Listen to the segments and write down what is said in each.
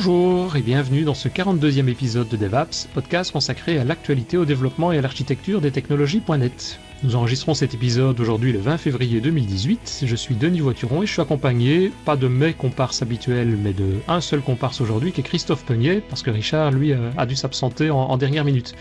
Bonjour et bienvenue dans ce 42e épisode de DevApps, podcast consacré à l'actualité, au développement et à l'architecture des technologies.net. Nous enregistrons cet épisode aujourd'hui le 20 février 2018. Je suis Denis Voituron et je suis accompagné, pas de mes comparses habituels, mais de un seul comparse aujourd'hui qui est Christophe Peunier, parce que Richard, lui, euh, a dû s'absenter en, dernière minute.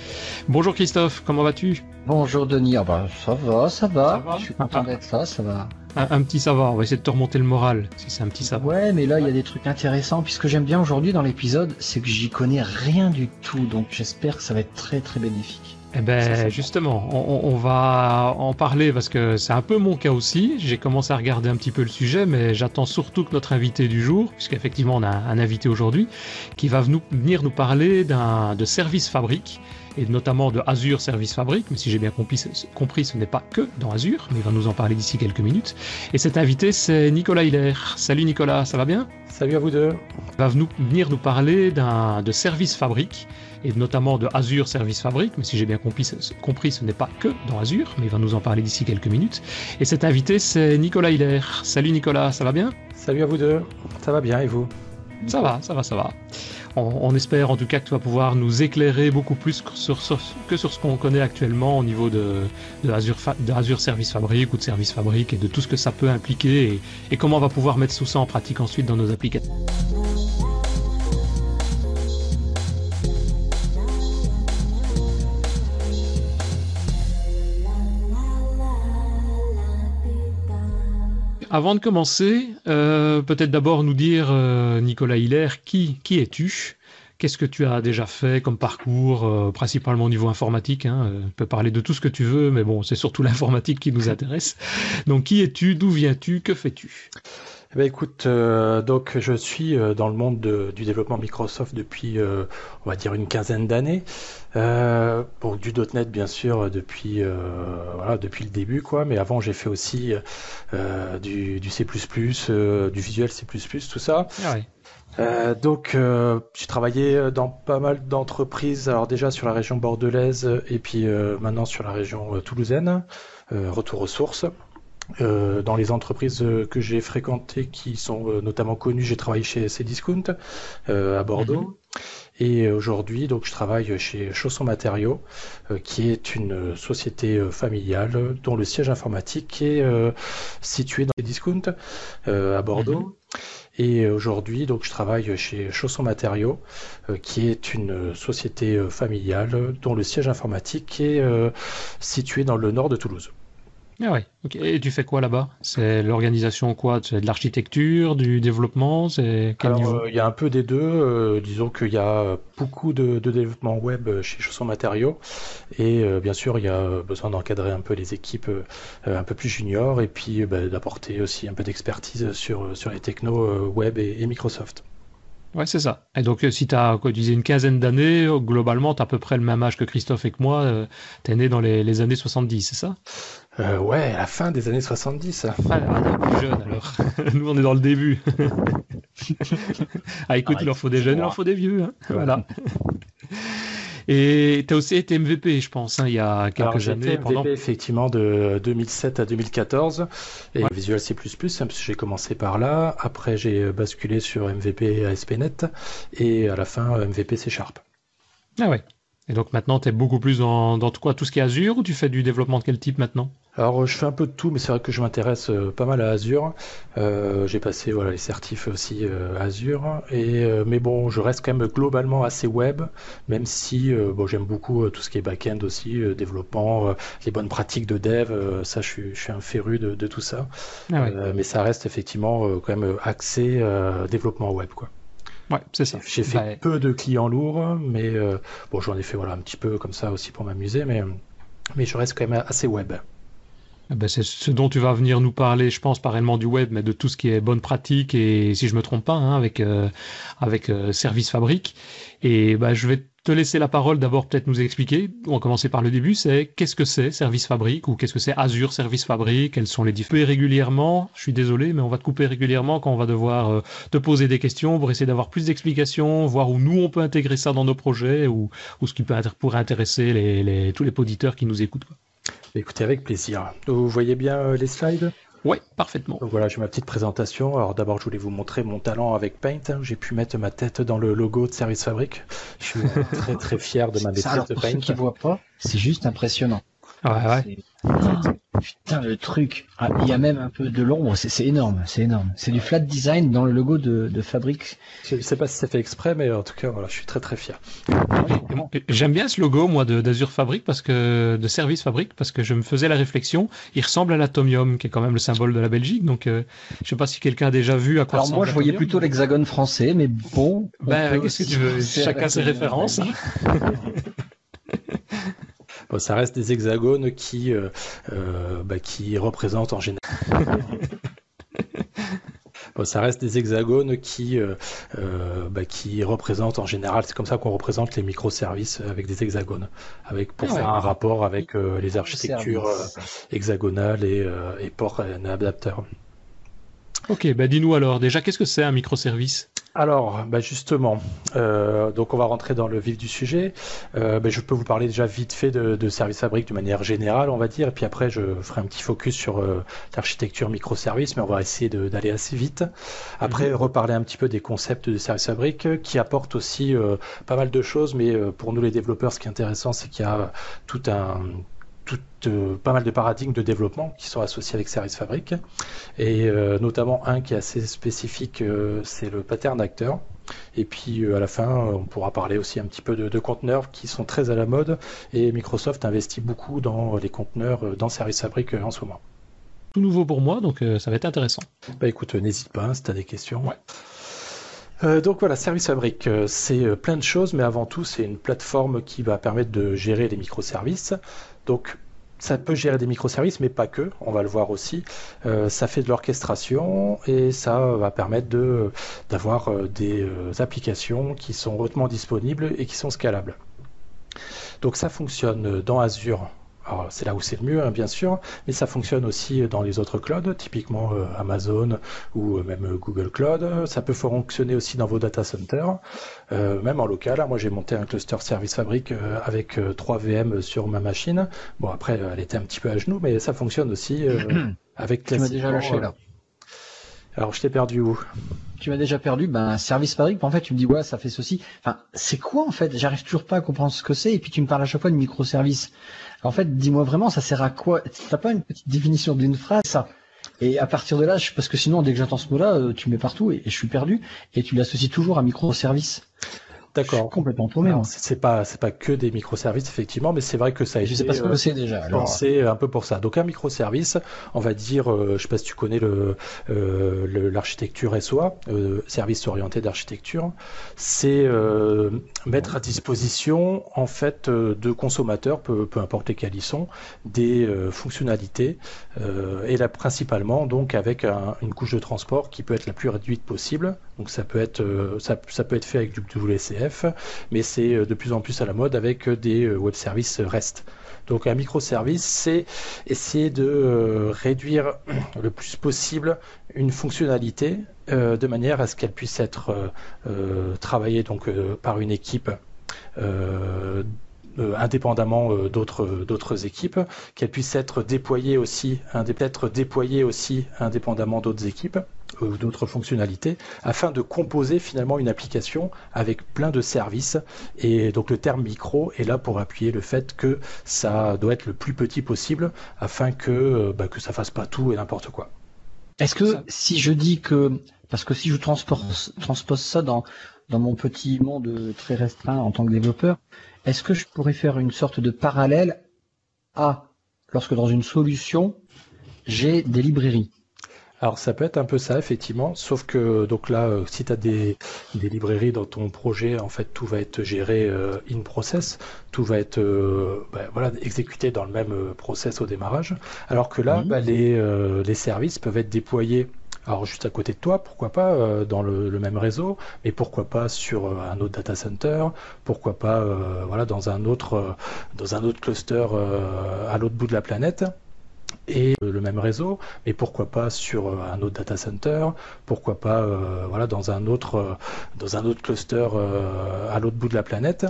Bonjour Christophe, comment vas-tu? Bonjour Denis, ah bah, ça va, ça va, je suis content d'être là, ça va. Un, petit savoir, on va essayer de te remonter le moral, si c'est un petit savoir. Ouais, mais là, il y a des trucs intéressants. Puis ce que j'aime bien aujourd'hui dans l'épisode, c'est que j'y connais rien du tout. Donc j'espère que ça va être très très bénéfique. Eh ben justement, on, va en parler parce que c'est un peu mon cas aussi. J'ai commencé à regarder un petit peu le sujet, mais j'attends surtout que notre invité du jour, puisqu'effectivement on a un invité aujourd'hui, qui va venir nous parler d'un de service fabrique et notamment de Azure Service Fabric, mais si j'ai bien compris, compris ce n'est pas que dans Azure, mais il va nous en parler d'ici quelques minutes. Et cet invité, c'est Nicolas Hiller. Salut Nicolas, ça va bien? Salut à vous deux. Il va venir nous parler d'un de Service Fabric et notamment de Azure Service Fabric, mais si j'ai bien compris, compris ce n'est pas que dans Azure, mais il va nous en parler d'ici quelques minutes. Et cet invité, c'est Nicolas Hiller. Salut Nicolas, ça va bien? Salut à vous deux, ça va bien et vous? Ça va, ça va, ça va on, espère en tout cas que tu vas pouvoir nous éclairer beaucoup plus que sur, ce qu'on connaît actuellement au niveau de, Azure, Service Fabric ou de Service Fabric et de tout ce que ça peut impliquer et, et comment on va pouvoir mettre tout ça en pratique ensuite dans nos applications. Avant de commencer, euh, peut-être d'abord nous dire, euh, Nicolas Hiller, qui, qui es-tu? Qu'est-ce que tu as déjà fait comme parcours, euh, principalement au niveau informatique hein Tu peux parler de tout ce que tu veux, mais bon, c'est surtout l'informatique qui nous intéresse. Donc, qui es-tu? D'où viens-tu? Que fais-tu? Eh ben, écoute, euh, donc je suis euh, dans le monde du développement Microsoft depuis, euh, on va dire, une quinzaine d'années. bon, du .NET bien sûr depuis, voilà, depuis le début, quoi. Mais avant, j'ai fait aussi du, du, C++, du Visual C++, tout ça. Ah donc, j'ai travaillé dans pas mal d'entreprises, alors déjà sur la région bordelaise et puis maintenant sur la région toulousaine, retour aux sources. Euh, dans les entreprises euh, que j'ai fréquentées qui sont euh, notamment connues, j'ai travaillé chez Cdiscount à Bordeaux. Mhm. Et aujourd'hui, donc, je travaille chez Chausson Matériaux, qui est une société familiale dont le siège informatique est situé dans Cdiscount à Bordeaux. Mhm. Et aujourd'hui, donc, je travaille chez Chausson Matériaux, qui est une société familiale dont le siège informatique est situé dans le nord de Toulouse. Ah ouais. Et tu fais quoi là-bas? C'est l'organisation quoi? C'est de l'architecture, du développement? C'est euh, il y a un peu des deux. Euh, disons qu'il y a beaucoup de, développement web chez Chausson Matériaux et euh, bien sûr il y a besoin d'encadrer un peu les équipes un peu plus juniors et puis bah, d'apporter aussi un peu d'expertise sur sur les technos web et Microsoft. Ouais, c'est ça. Et donc, euh, si tu as quoi, une quinzaine d'années, euh, globalement, tu as à peu près le même âge que Christophe et que moi. Euh, tu es né dans les, années 70, c'est ça? Euh, Ouais, à la fin des années 70. Ah, on est plus jeune alors. Nous, on est dans le début. ah, écoute, il en faut des jeunes, il en faut des vieux. Hein. Voilà. Et tu as aussi été MVP, je pense, hein, il y a quelques années. MVP, pendant... effectivement, de 2007 à 2014. Et Visual C++, hein, j'ai commencé par là. Après, j'ai basculé sur MVP ASP.NET. Et à la fin, MVP C Sharp. Ah ouais. Et donc maintenant, tu es beaucoup plus dans, dans quoi Tout ce qui est Azure ou tu fais du développement de quel type maintenant? Alors je fais un peu de tout, mais c'est vrai que je m'intéresse euh, pas mal à Azure. Euh, j'ai passé voilà les certifs aussi euh, Azure, et mais bon, je reste quand même globalement assez web, même si bon j'aime beaucoup tout ce qui est back-end aussi, développement, les bonnes pratiques de dev, ça je suis, je suis un féru de, de tout ça. Ah mais ça reste effectivement quand même axé développement web quoi. Ouais, c'est ça. J'ai fait bah, peu de clients lourds, mais bon, j'en ai fait voilà un petit peu comme ça aussi pour m'amuser, mais mais je reste quand même assez web. Eh ben, c'est ce dont tu vas venir nous parler, je pense, pas du web, mais de tout ce qui est bonne pratique et, si je me trompe pas, hein, avec euh, avec euh, Service Fabrique. Et bah, je vais te laisser la parole d'abord peut-être nous expliquer. On va commencer par le début. C'est qu'est-ce que c'est Service Fabrique ou qu'est-ce que c'est Azure Service Fabrique? Quels sont les différents? Régulièrement Je suis désolé, mais on va te couper régulièrement quand on va devoir euh, te poser des questions pour essayer d'avoir plus d'explications, voir où nous on peut intégrer ça dans nos projets ou, ou ce qui peut pourrait intéresser les, les, tous les auditeurs qui nous écoutent. Quoi. Écoutez, avec plaisir. Vous voyez bien euh, les slides? Ouais, parfaitement. Donc voilà, j'ai ma petite présentation. Alors d'abord, je voulais vous montrer mon talent avec Paint. J'ai pu mettre ma tête dans le logo de Service Fabric. Je suis très très fier de ma maîtrise de pour Paint. ceux qui voient pas, c'est juste impressionnant. Ouais, ouais. Putain, le truc. Ah, il y a même un peu de l'ombre, c'est c'est énorme, c'est énorme. C'est du flat design dans le logo de, de Fabric. Je sais pas si c'est fait exprès, mais en tout cas, voilà, je suis très très fier. J'aime bien ce logo, moi, de- d'Azure Fabric, parce que, de Service Fabric, parce que je me faisais la réflexion, il ressemble à l'atomium, qui est quand même le symbole de la Belgique, donc, euh, je sais pas si quelqu'un a déjà vu à quoi Alors ressemble moi, je voyais l'atomium. plutôt l'hexagone français, mais bon. on Ben, qu'est-ce que tu veux Chacun ses références. Bon, ça reste des hexagones qui, euh, euh, bah, qui représentent en général. Bon, ça reste des hexagones qui, euh, euh, bah, qui représentent en général, c'est comme ça qu'on représente les microservices avec des hexagones, avec pour Ah ouais. faire un rapport avec euh, les architectures euh, hexagonales et, euh, et ports et adapteurs. Ok, ben dis-nous alors, déjà, qu'est-ce que c'est un microservice? Alors, bah justement, euh, donc on va rentrer dans le vif du sujet. Euh, bah, je peux vous parler déjà vite fait de, de Service Fabric de manière générale, on va dire, et puis après je ferai un petit focus sur euh, l'architecture microservice, mais on va essayer d'aller assez vite. Après, reparler un petit peu des concepts de Service Fabric euh, qui apportent aussi euh, pas mal de choses, mais euh, pour nous les développeurs, ce qui est intéressant, c'est qu'il y a tout un tout, euh, pas mal de paradigmes de développement qui sont associés avec Service Fabric et euh, notamment un qui est assez spécifique, euh, c'est le pattern acteur. Et puis à la fin, on pourra parler aussi un petit peu de, de conteneurs qui sont très à la mode et Microsoft investit beaucoup dans les conteneurs dans Service Fabric en ce moment. Tout nouveau pour moi, donc ça va être intéressant. Bah écoute, n'hésite pas hein, si tu as des questions. Euh, donc voilà, Service Fabric, euh, c'est euh, plein de choses, mais avant tout, c'est une plateforme qui va permettre de gérer les microservices. Donc ça peut gérer des microservices, mais pas que, on va le voir aussi. Euh, ça fait de l'orchestration et ça va permettre d'avoir euh, des euh, applications qui sont hautement disponibles et qui sont scalables. Donc ça fonctionne dans Azure. Alors c'est là où c'est le mieux, hein, bien sûr, mais ça fonctionne aussi dans les autres clouds, typiquement euh, Amazon ou euh, même euh, Google Cloud. Ça peut fonctionner aussi dans vos data centers, euh, même en local. Moi, j'ai monté un cluster Service Fabric euh, avec euh, 3 VM sur ma machine. Bon, après, elle était un petit peu à genoux, mais ça fonctionne aussi avec Tu m'as déjà lâché là. Alors, je t'ai perdu où? Tu m'as déjà perdu. Ben, service fabric, en fait, tu me dis, ouais, ça fait ceci. Enfin, c'est quoi, en fait? J'arrive toujours pas à comprendre ce que c'est. Et puis, tu me parles à chaque fois de microservices. En fait, dis-moi vraiment, ça sert à quoi? T'as pas une petite définition d'une phrase, ça? Et à partir de là, je- parce que sinon, dès que j'entends ce mot-là, euh, tu me mets partout et, et je suis perdu. Et tu l'associes toujours à microservice. D'accord. complètement paumé. C'est pas, c'est pas que des microservices, effectivement, mais c'est vrai que ça a Je sais pas ce euh, que c'est déjà. Alors, pensé un peu pour ça. Donc un microservice, on va dire, euh, je sais pas si tu connais le euh, l'architecture SOA, euh, service orienté d'architecture, c'est euh, mettre à disposition en fait euh, de consommateurs, peu, peu importe lesquels ils sont, des euh, fonctionnalités euh, et là principalement donc avec un- une couche de transport qui peut être la plus réduite possible. Donc ça peut être euh, ça, ça peut être fait avec du WCF, mais c'est euh, de plus en plus à la mode avec euh, des euh, web services REST. Donc un microservice, c'est essayer de réduire le plus possible une fonctionnalité de manière à ce qu'elle puisse être travaillée par une équipe indépendamment d'autres d'autres équipes, qu'elle puisse être déployée aussi, indé- être déployée aussi indépendamment d'autres équipes ou d'autres fonctionnalités, afin de composer finalement une application avec plein de services. Et donc le terme micro est là pour appuyer le fait que ça doit être le plus petit possible, afin que euh, bah, que ça fasse pas tout et n'importe quoi. Est-ce que Ça- si je dis que parce que si je transpose, transpose ça dans dans mon petit monde très restreint en tant que développeur, est-ce que je pourrais faire une sorte de parallèle? À lorsque dans une solution j'ai des librairies Alors ça peut être un peu ça effectivement, sauf que donc là, euh, si tu as des, des librairies dans ton projet, en fait tout va être géré euh, in process, tout va être euh, bah, voilà exécuté dans le même process au démarrage, alors que là, Mhm. bah, les, les services peuvent être déployés. Alors juste à côté de toi, pourquoi pas euh, dans le, le même réseau, mais pourquoi pas sur euh, un autre data center, pourquoi pas euh, voilà dans un autre dans un autre cluster à l'autre bout de la planète et euh, le même réseau, mais pourquoi pas sur euh, un autre data center, pourquoi pas euh, voilà dans un autre dans un autre cluster euh, à l'autre bout de la planète.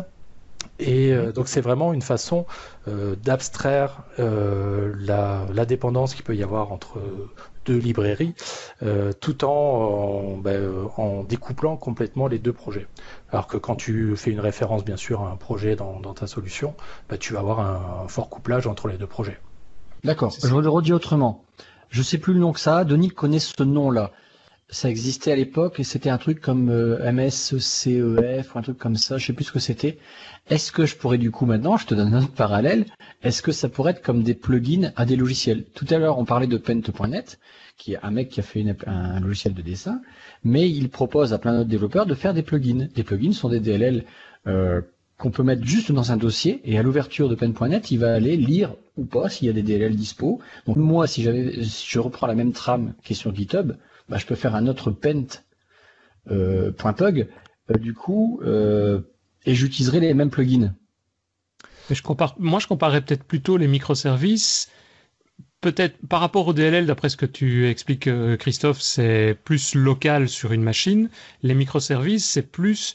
Et donc c'est vraiment une façon d'abstraire la, dépendance qu'il peut y avoir entre deux librairies, tout en, ben, en découplant complètement les deux projets. Alors que quand tu fais une référence bien sûr à un projet dans, ta solution, ben, tu vas avoir un, fort couplage entre les deux projets. D'accord, je le redis autrement. Je sais plus le nom que ça, Denis connaît ce nom-là ça existait à l'époque et c'était un truc comme euh, MSCEF ou un truc comme ça, je sais plus ce que c'était. Est-ce que je pourrais du coup maintenant, je te donne un autre parallèle, est-ce que ça pourrait être comme des plugins à des logiciels? Tout à l'heure on parlait de Paint.net, qui est un mec qui a fait un logiciel de dessin, mais il propose à plein d'autres développeurs de faire des plugins. Les plugins sont des DLL qu'on peut mettre juste dans un dossier et à l'ouverture de Pen.net, il va aller lire ou pas s'il y a des DLL dispo. Donc moi, si je reprends la même trame qui est sur GitHub, bah, je peux faire un autre pent euh, euh, du coup euh, et j'utiliserai les mêmes plugins. Mais je moi je comparerais peut-être plutôt les microservices. Peut-être par rapport au DLL, d'après ce que tu expliques, Christophe, c'est plus local sur une machine. Les microservices, c'est plus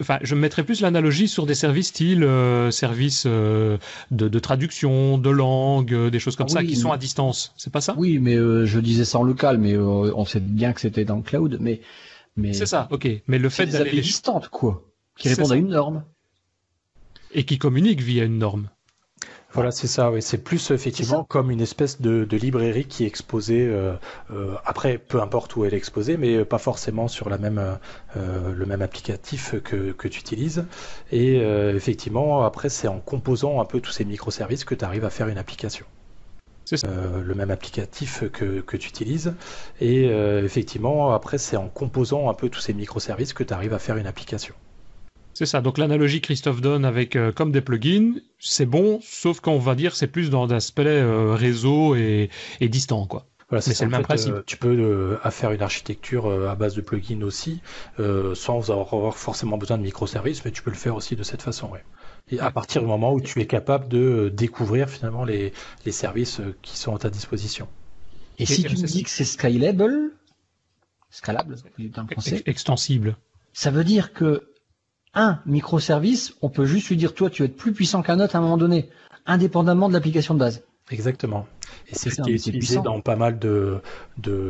enfin, je mettrais plus l'analogie sur des services style euh, services euh, de, traduction, de langue, euh, des choses comme ah ça qui sont à distance. C'est pas ça? Oui, mais je disais ça en local, mais on sait bien que c'était dans le cloud, mais mais c'est ça, ok. Mais le fait d'aller les... distantes, quoi, qui répondent à une norme et qui communiquent via une norme. Voilà, c'est ça. Oui. C'est plus effectivement comme une espèce de, librairie qui est exposée. Euh, euh, après, peu importe où elle est exposée, mais pas forcément sur la même euh, le même applicatif que, que tu utilises. Et effectivement, après, c'est en composant un peu tous ces microservices que tu arrives à faire une application. C'est ça. le même applicatif que, que tu utilises. Et effectivement, après, c'est en composant un peu tous ces microservices que tu arrives à faire une application. C'est ça. Donc l'analogie Christophe donne avec euh, comme des plugins, c'est bon, sauf qu'on va dire c'est plus dans l'aspect euh, réseau et, distant, quoi. Voilà, c'est le même principe. Euh, tu peux faire une architecture à base de plugins aussi, sans avoir forcément besoin de microservices, mais tu peux le faire aussi de cette façon, ouais. Et à partir du moment où tu es capable de découvrir finalement les, services qui sont à ta disposition. Et, si tu me dis que c'est scalable, scalable, extensible, ça veut dire que un microservice, on peut juste lui dire toi tu vas être plus puissant qu'un autre à un moment donné, indépendamment de l'application de base. Exactement. Et c'est ce qui est utilisé dans pas mal de,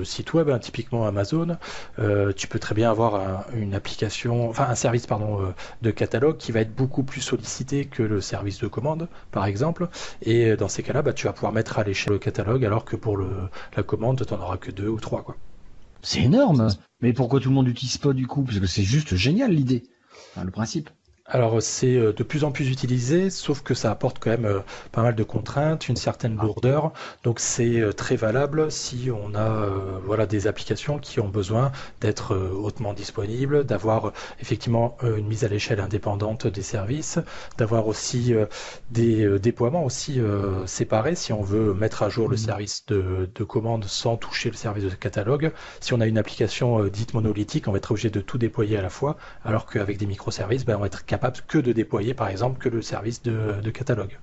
sites web, hein, typiquement Amazon. Euh, tu peux très bien avoir une application, enfin un service pardon euh, de catalogue qui va être beaucoup plus sollicité que le service de commande, par exemple. Et dans ces cas-là, bah, tu vas pouvoir mettre à l'échelle le catalogue, alors que pour le, la commande, tu n'en auras que deux ou trois. Quoi. C'est énorme. Mais pourquoi tout le monde n'utilise pas du coup? Parce que c'est juste génial l'idée le principe. Alors c'est euh, de plus en plus utilisé, sauf que ça apporte quand même euh, pas mal de contraintes, une certaine ah. lourdeur. Donc c'est euh, très valable si on a voilà des applications qui ont besoin d'être hautement disponibles, d'avoir effectivement une mise à l'échelle indépendante des services, d'avoir aussi des déploiements aussi séparés si on veut mettre à jour le mmh. service de, de, commande sans toucher le service de catalogue. Si on a une application dite monolithique, on va être obligé de tout déployer à la fois, alors qu'avec des microservices, ben, on va être capable que de déployer, par exemple, que le service de, catalogue.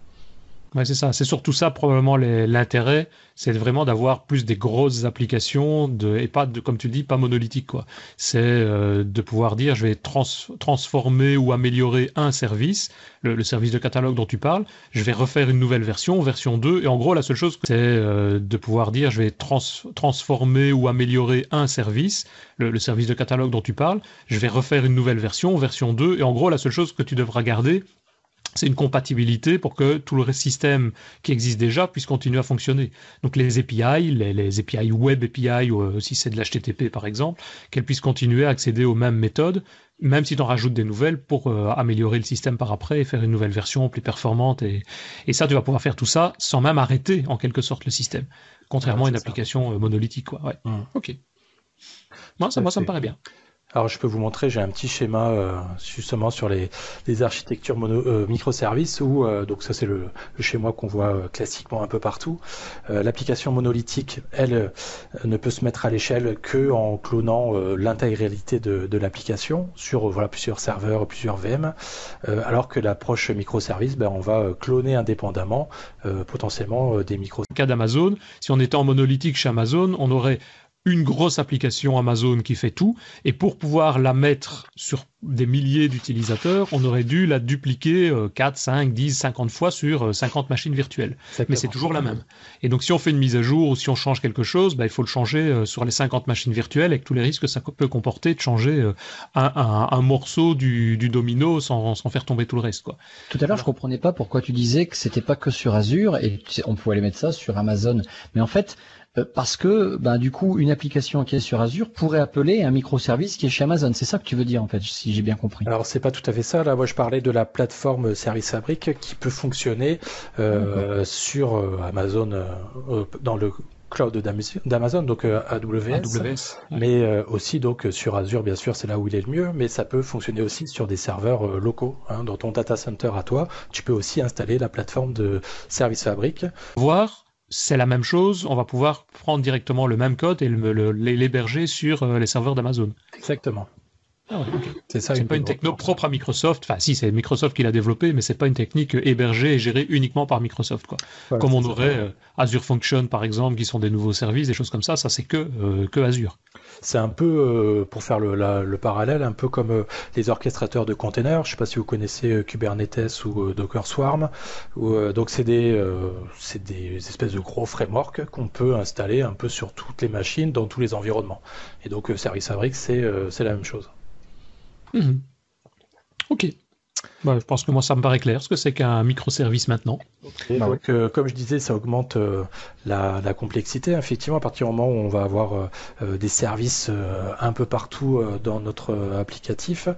Ouais, c'est ça. C'est surtout ça probablement l'intérêt, c'est vraiment d'avoir plus des grosses applications et pas comme tu dis, pas monolithiques quoi. C'est euh, de pouvoir dire je vais transformer ou améliorer un service, le, service de catalogue dont tu parles, je vais refaire une nouvelle version, version 2, et en gros la seule chose c'est euh, de pouvoir dire je vais transformer ou améliorer un service, le, service de catalogue dont tu parles, je vais refaire une nouvelle version, version 2, et en gros la seule chose que tu devras garder c'est une compatibilité pour que tout le système qui existe déjà puisse continuer à fonctionner. Donc les API, les, API web API, ou euh, si c'est de l'HTTP par exemple, qu'elles puissent continuer à accéder aux mêmes méthodes, même si tu en rajoutes des nouvelles pour euh, améliorer le système par après et faire une nouvelle version plus performante. Et, ça, tu vas pouvoir faire tout ça sans même arrêter en quelque sorte le système, contrairement à une application euh, monolithique. Quoi. Ouais. Mmh. Ok. Moi, ça, moi, ça me paraît bien. Alors je peux vous montrer, j'ai un petit schéma euh, justement sur les, architectures euh, microservices où euh, donc ça c'est le, schéma qu'on voit classiquement un peu partout. L'application monolithique, elle, ne peut se mettre à l'échelle que en clonant l'intégralité de, l'application sur plusieurs serveurs, plusieurs VM, alors que l'approche microservice, ben, on va cloner indépendamment potentiellement des microservices. Cas d'Amazon, si on était en monolithique chez Amazon, on aurait une grosse application Amazon qui fait tout, et pour pouvoir la mettre sur des milliers d'utilisateurs, on aurait dû la dupliquer 4, 5, 10, 50 fois sur 50 euh, machines virtuelles. Mais c'est toujours la même. Et donc si on fait une mise à jour ou si on change quelque chose, bah, il faut le changer euh, sur les 50 machines virtuelles avec tous les risques que ça peut comporter de changer euh, un, morceau du, domino sans, faire tomber tout le reste. Quoi. Tout à l'heure, je comprenais pas pourquoi tu disais que c'était pas que sur Azure et on pouvait aller mettre ça sur Amazon. Mais en fait, parce que ben, du coup une application qui est sur Azure pourrait appeler un microservice qui est chez Amazon. C'est ça que tu veux dire en fait, si j'ai bien compris. Alors c'est pas tout à fait ça. Là, moi je parlais de la plateforme Service Fabric qui peut fonctionner euh, sur euh, Amazon dans le cloud d'Amazon, donc AWS, mais aussi donc sur Azure, bien sûr, c'est là où il est le mieux, mais ça peut fonctionner aussi sur des serveurs locaux. Hein, dans ton data center à toi, tu peux aussi installer la plateforme de Service Fabric. Voir c'est la même chose, on va pouvoir prendre directement le même code et l'héberger sur euh, les serveurs d'Amazon. Exactement. Ah c'est ça. C'est pas une techno propre à Microsoft. Enfin, si, c'est Microsoft qui l'a développé, mais c'est pas une technique hébergée et gérée uniquement par Microsoft, quoi. comme on aurait euh, Azure Function, par exemple, qui sont des nouveaux services, des choses comme ça. Ça, c'est que euh, que Azure. C'est un peu, euh, pour faire le, parallèle, un peu comme les orchestrateurs de containers. Je sais pas si vous connaissez Kubernetes ou Docker Swarm. donc c'est des, c'est des espèces de gros frameworks qu'on peut installer un peu sur toutes les machines, dans tous les environnements. Et donc Service Fabric, c'est c'est la même chose. Mhm. Ok. Bah, je pense que moi, ça me paraît clair, ce que c'est qu'un microservice maintenant. Bah donc, euh, comme je disais, ça augmente euh, la, complexité. Effectivement, à partir du moment où on va avoir euh, des services un peu partout dans notre applicatif,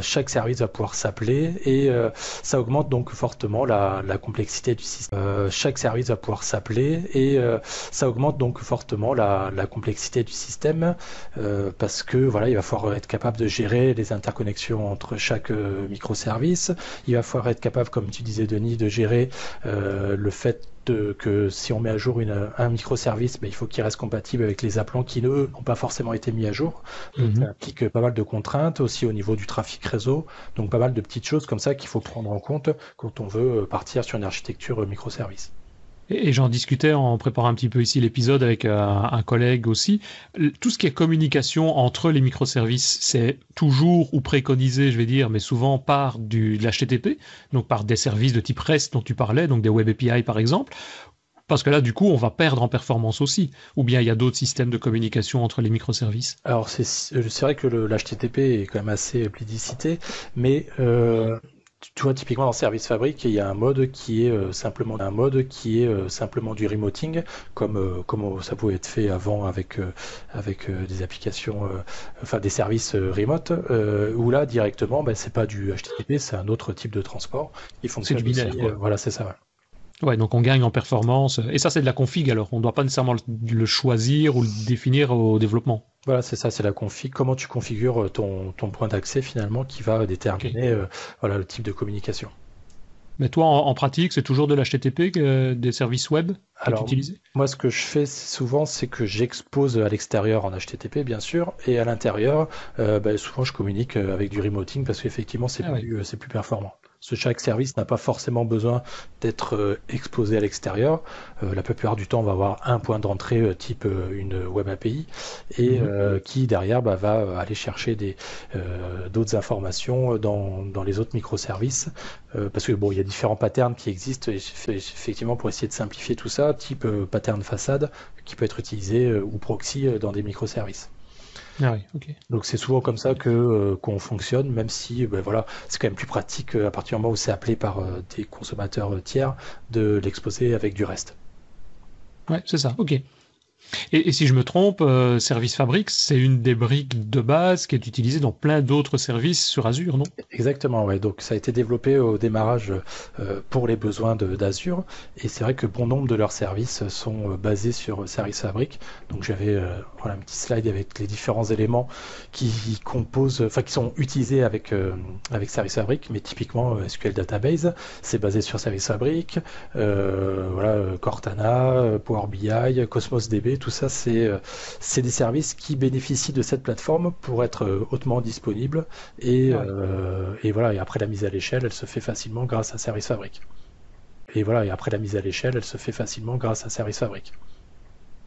chaque service va pouvoir s'appeler et ça augmente donc fortement la, complexité du système. chaque service va pouvoir s'appeler et ça augmente donc fortement la, la complexité du système parce que voilà, il va falloir être capable de gérer les interconnexions entre chaque microservice. Il va falloir être capable, comme tu disais Denis, de gérer euh, le fait que si on met à jour un microservice, ben, il faut qu'il reste compatible avec les appelants qui, eux, n'ont pas forcément été mis à jour. Donc, mhm. ça implique pas mal de contraintes aussi au niveau du trafic réseau. Donc, pas mal de petites choses comme ça qu'il faut prendre en compte quand on veut partir sur une architecture microservice. Et, j'en discutais en préparant un petit peu ici l'épisode avec euh, un collègue aussi. Tout ce qui est communication entre les microservices, c'est toujours ou préconisé, je vais dire, mais souvent par du, de l'HTTP, donc par des services de type REST dont tu parlais, donc des Web API par exemple, parce que là, du coup, on va perdre en performance aussi. Ou bien il y a d'autres systèmes de communication entre les microservices. Alors c'est vrai que l'HTTP est quand même assez plébiscité, mais euh, tu vois, typiquement dans Service Fabric, il y a un mode qui est euh, simplement un mode qui est euh, simplement du remoting, comme euh, comme ça pouvait être fait avant avec avec des applications, enfin des services remote, où là directement, ben, c'est pas du HTTP, c'est un autre type de transport. Il fonctionne du binaire. voilà, c'est ça. Ouais, donc on gagne en performance. Et ça, c'est de la config alors. On ne doit pas nécessairement le choisir ou le définir au développement. Voilà, c'est ça, c'est la config. Comment tu configures euh, ton, ton point d'accès finalement qui va déterminer euh, voilà, le type de communication? Mais toi, en, pratique, c'est toujours de l'HTTP, des services web tu utilises Moi, ce que je fais souvent, c'est que j'expose à l'extérieur en HTTP, bien sûr, et à l'intérieur, euh, ben, souvent, je communique avec du remoting parce qu'effectivement, c'est ah plus, c'est plus performant chaque service n'a pas forcément besoin d'être euh, exposé à l'extérieur. Euh, la plupart du temps, on va avoir un point d'entrée euh, type une web API et mhm. qui derrière bah, va aller chercher des d'autres informations dans, dans, les autres microservices parce que bon, il y a différents patterns qui existent effectivement pour essayer de simplifier tout ça, type pattern façade qui peut être utilisé ou proxy dans des microservices. Ah Donc c'est souvent comme ça que euh, qu'on fonctionne, même si ben voilà, c'est quand même plus pratique euh, à partir du moment où c'est appelé par euh, des consommateurs tiers de l'exposer avec du reste. Ouais, c'est ça. Ok. Et, si je me trompe, euh, Service Fabric, c'est une des briques de base qui est utilisée dans plein d'autres services sur Azure, non? Exactement, ouais. Donc ça a été développé au démarrage euh, pour les besoins d'Azure, et c'est vrai que bon nombre de leurs services sont euh, basés sur Service Fabric. Donc j'avais voilà, un petit slide avec les différents éléments qui composent, enfin qui sont utilisés avec avec Service Fabric, mais typiquement SQL Database, c'est basé sur Service Fabric. voilà, Cortana, Power BI, Cosmos DB tout ça, euh, c'est des services qui bénéficient de cette plateforme pour être euh, hautement disponibles. Et, euh, et voilà, et après la mise à l'échelle, elle se fait facilement grâce à Service Fabric. Et voilà, et après la mise à l'échelle, elle se fait facilement grâce à Service Fabric.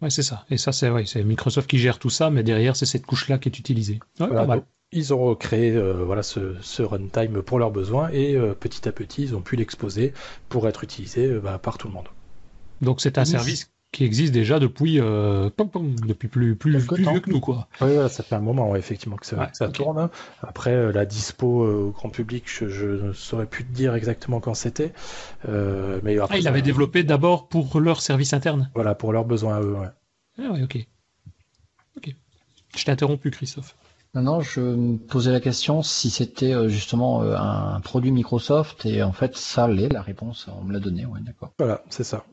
Ouais, c'est ça. Et ça, c'est ouais, Microsoft qui gère tout ça, mais derrière, c'est cette couche-là qui est utilisée. Ouais, pas mal. Ils ont créé euh, voilà, ce, ce, runtime pour leurs besoins et euh, petit à petit, ils ont pu l'exposer pour être utilisé euh, bah, par tout le monde. Donc c'est un service qui existe déjà depuis depuis plus plus, plus vieux que nous quoi. Oui, ça fait un moment effectivement que ça, tourne. Après la dispo au grand public, je, ne saurais plus te dire exactement quand c'était. mais après, ah, il avait développé d'abord pour leur service interne. Voilà, pour leurs besoins à eux. Ouais. Ah ouais, ok. Ok. Je t'ai interrompu, Christophe. Non, non, je me posais la question si c'était euh, justement euh, un produit Microsoft et en fait ça l'est, la réponse, on me l'a donné, ouais, d'accord. Voilà, c'est ça.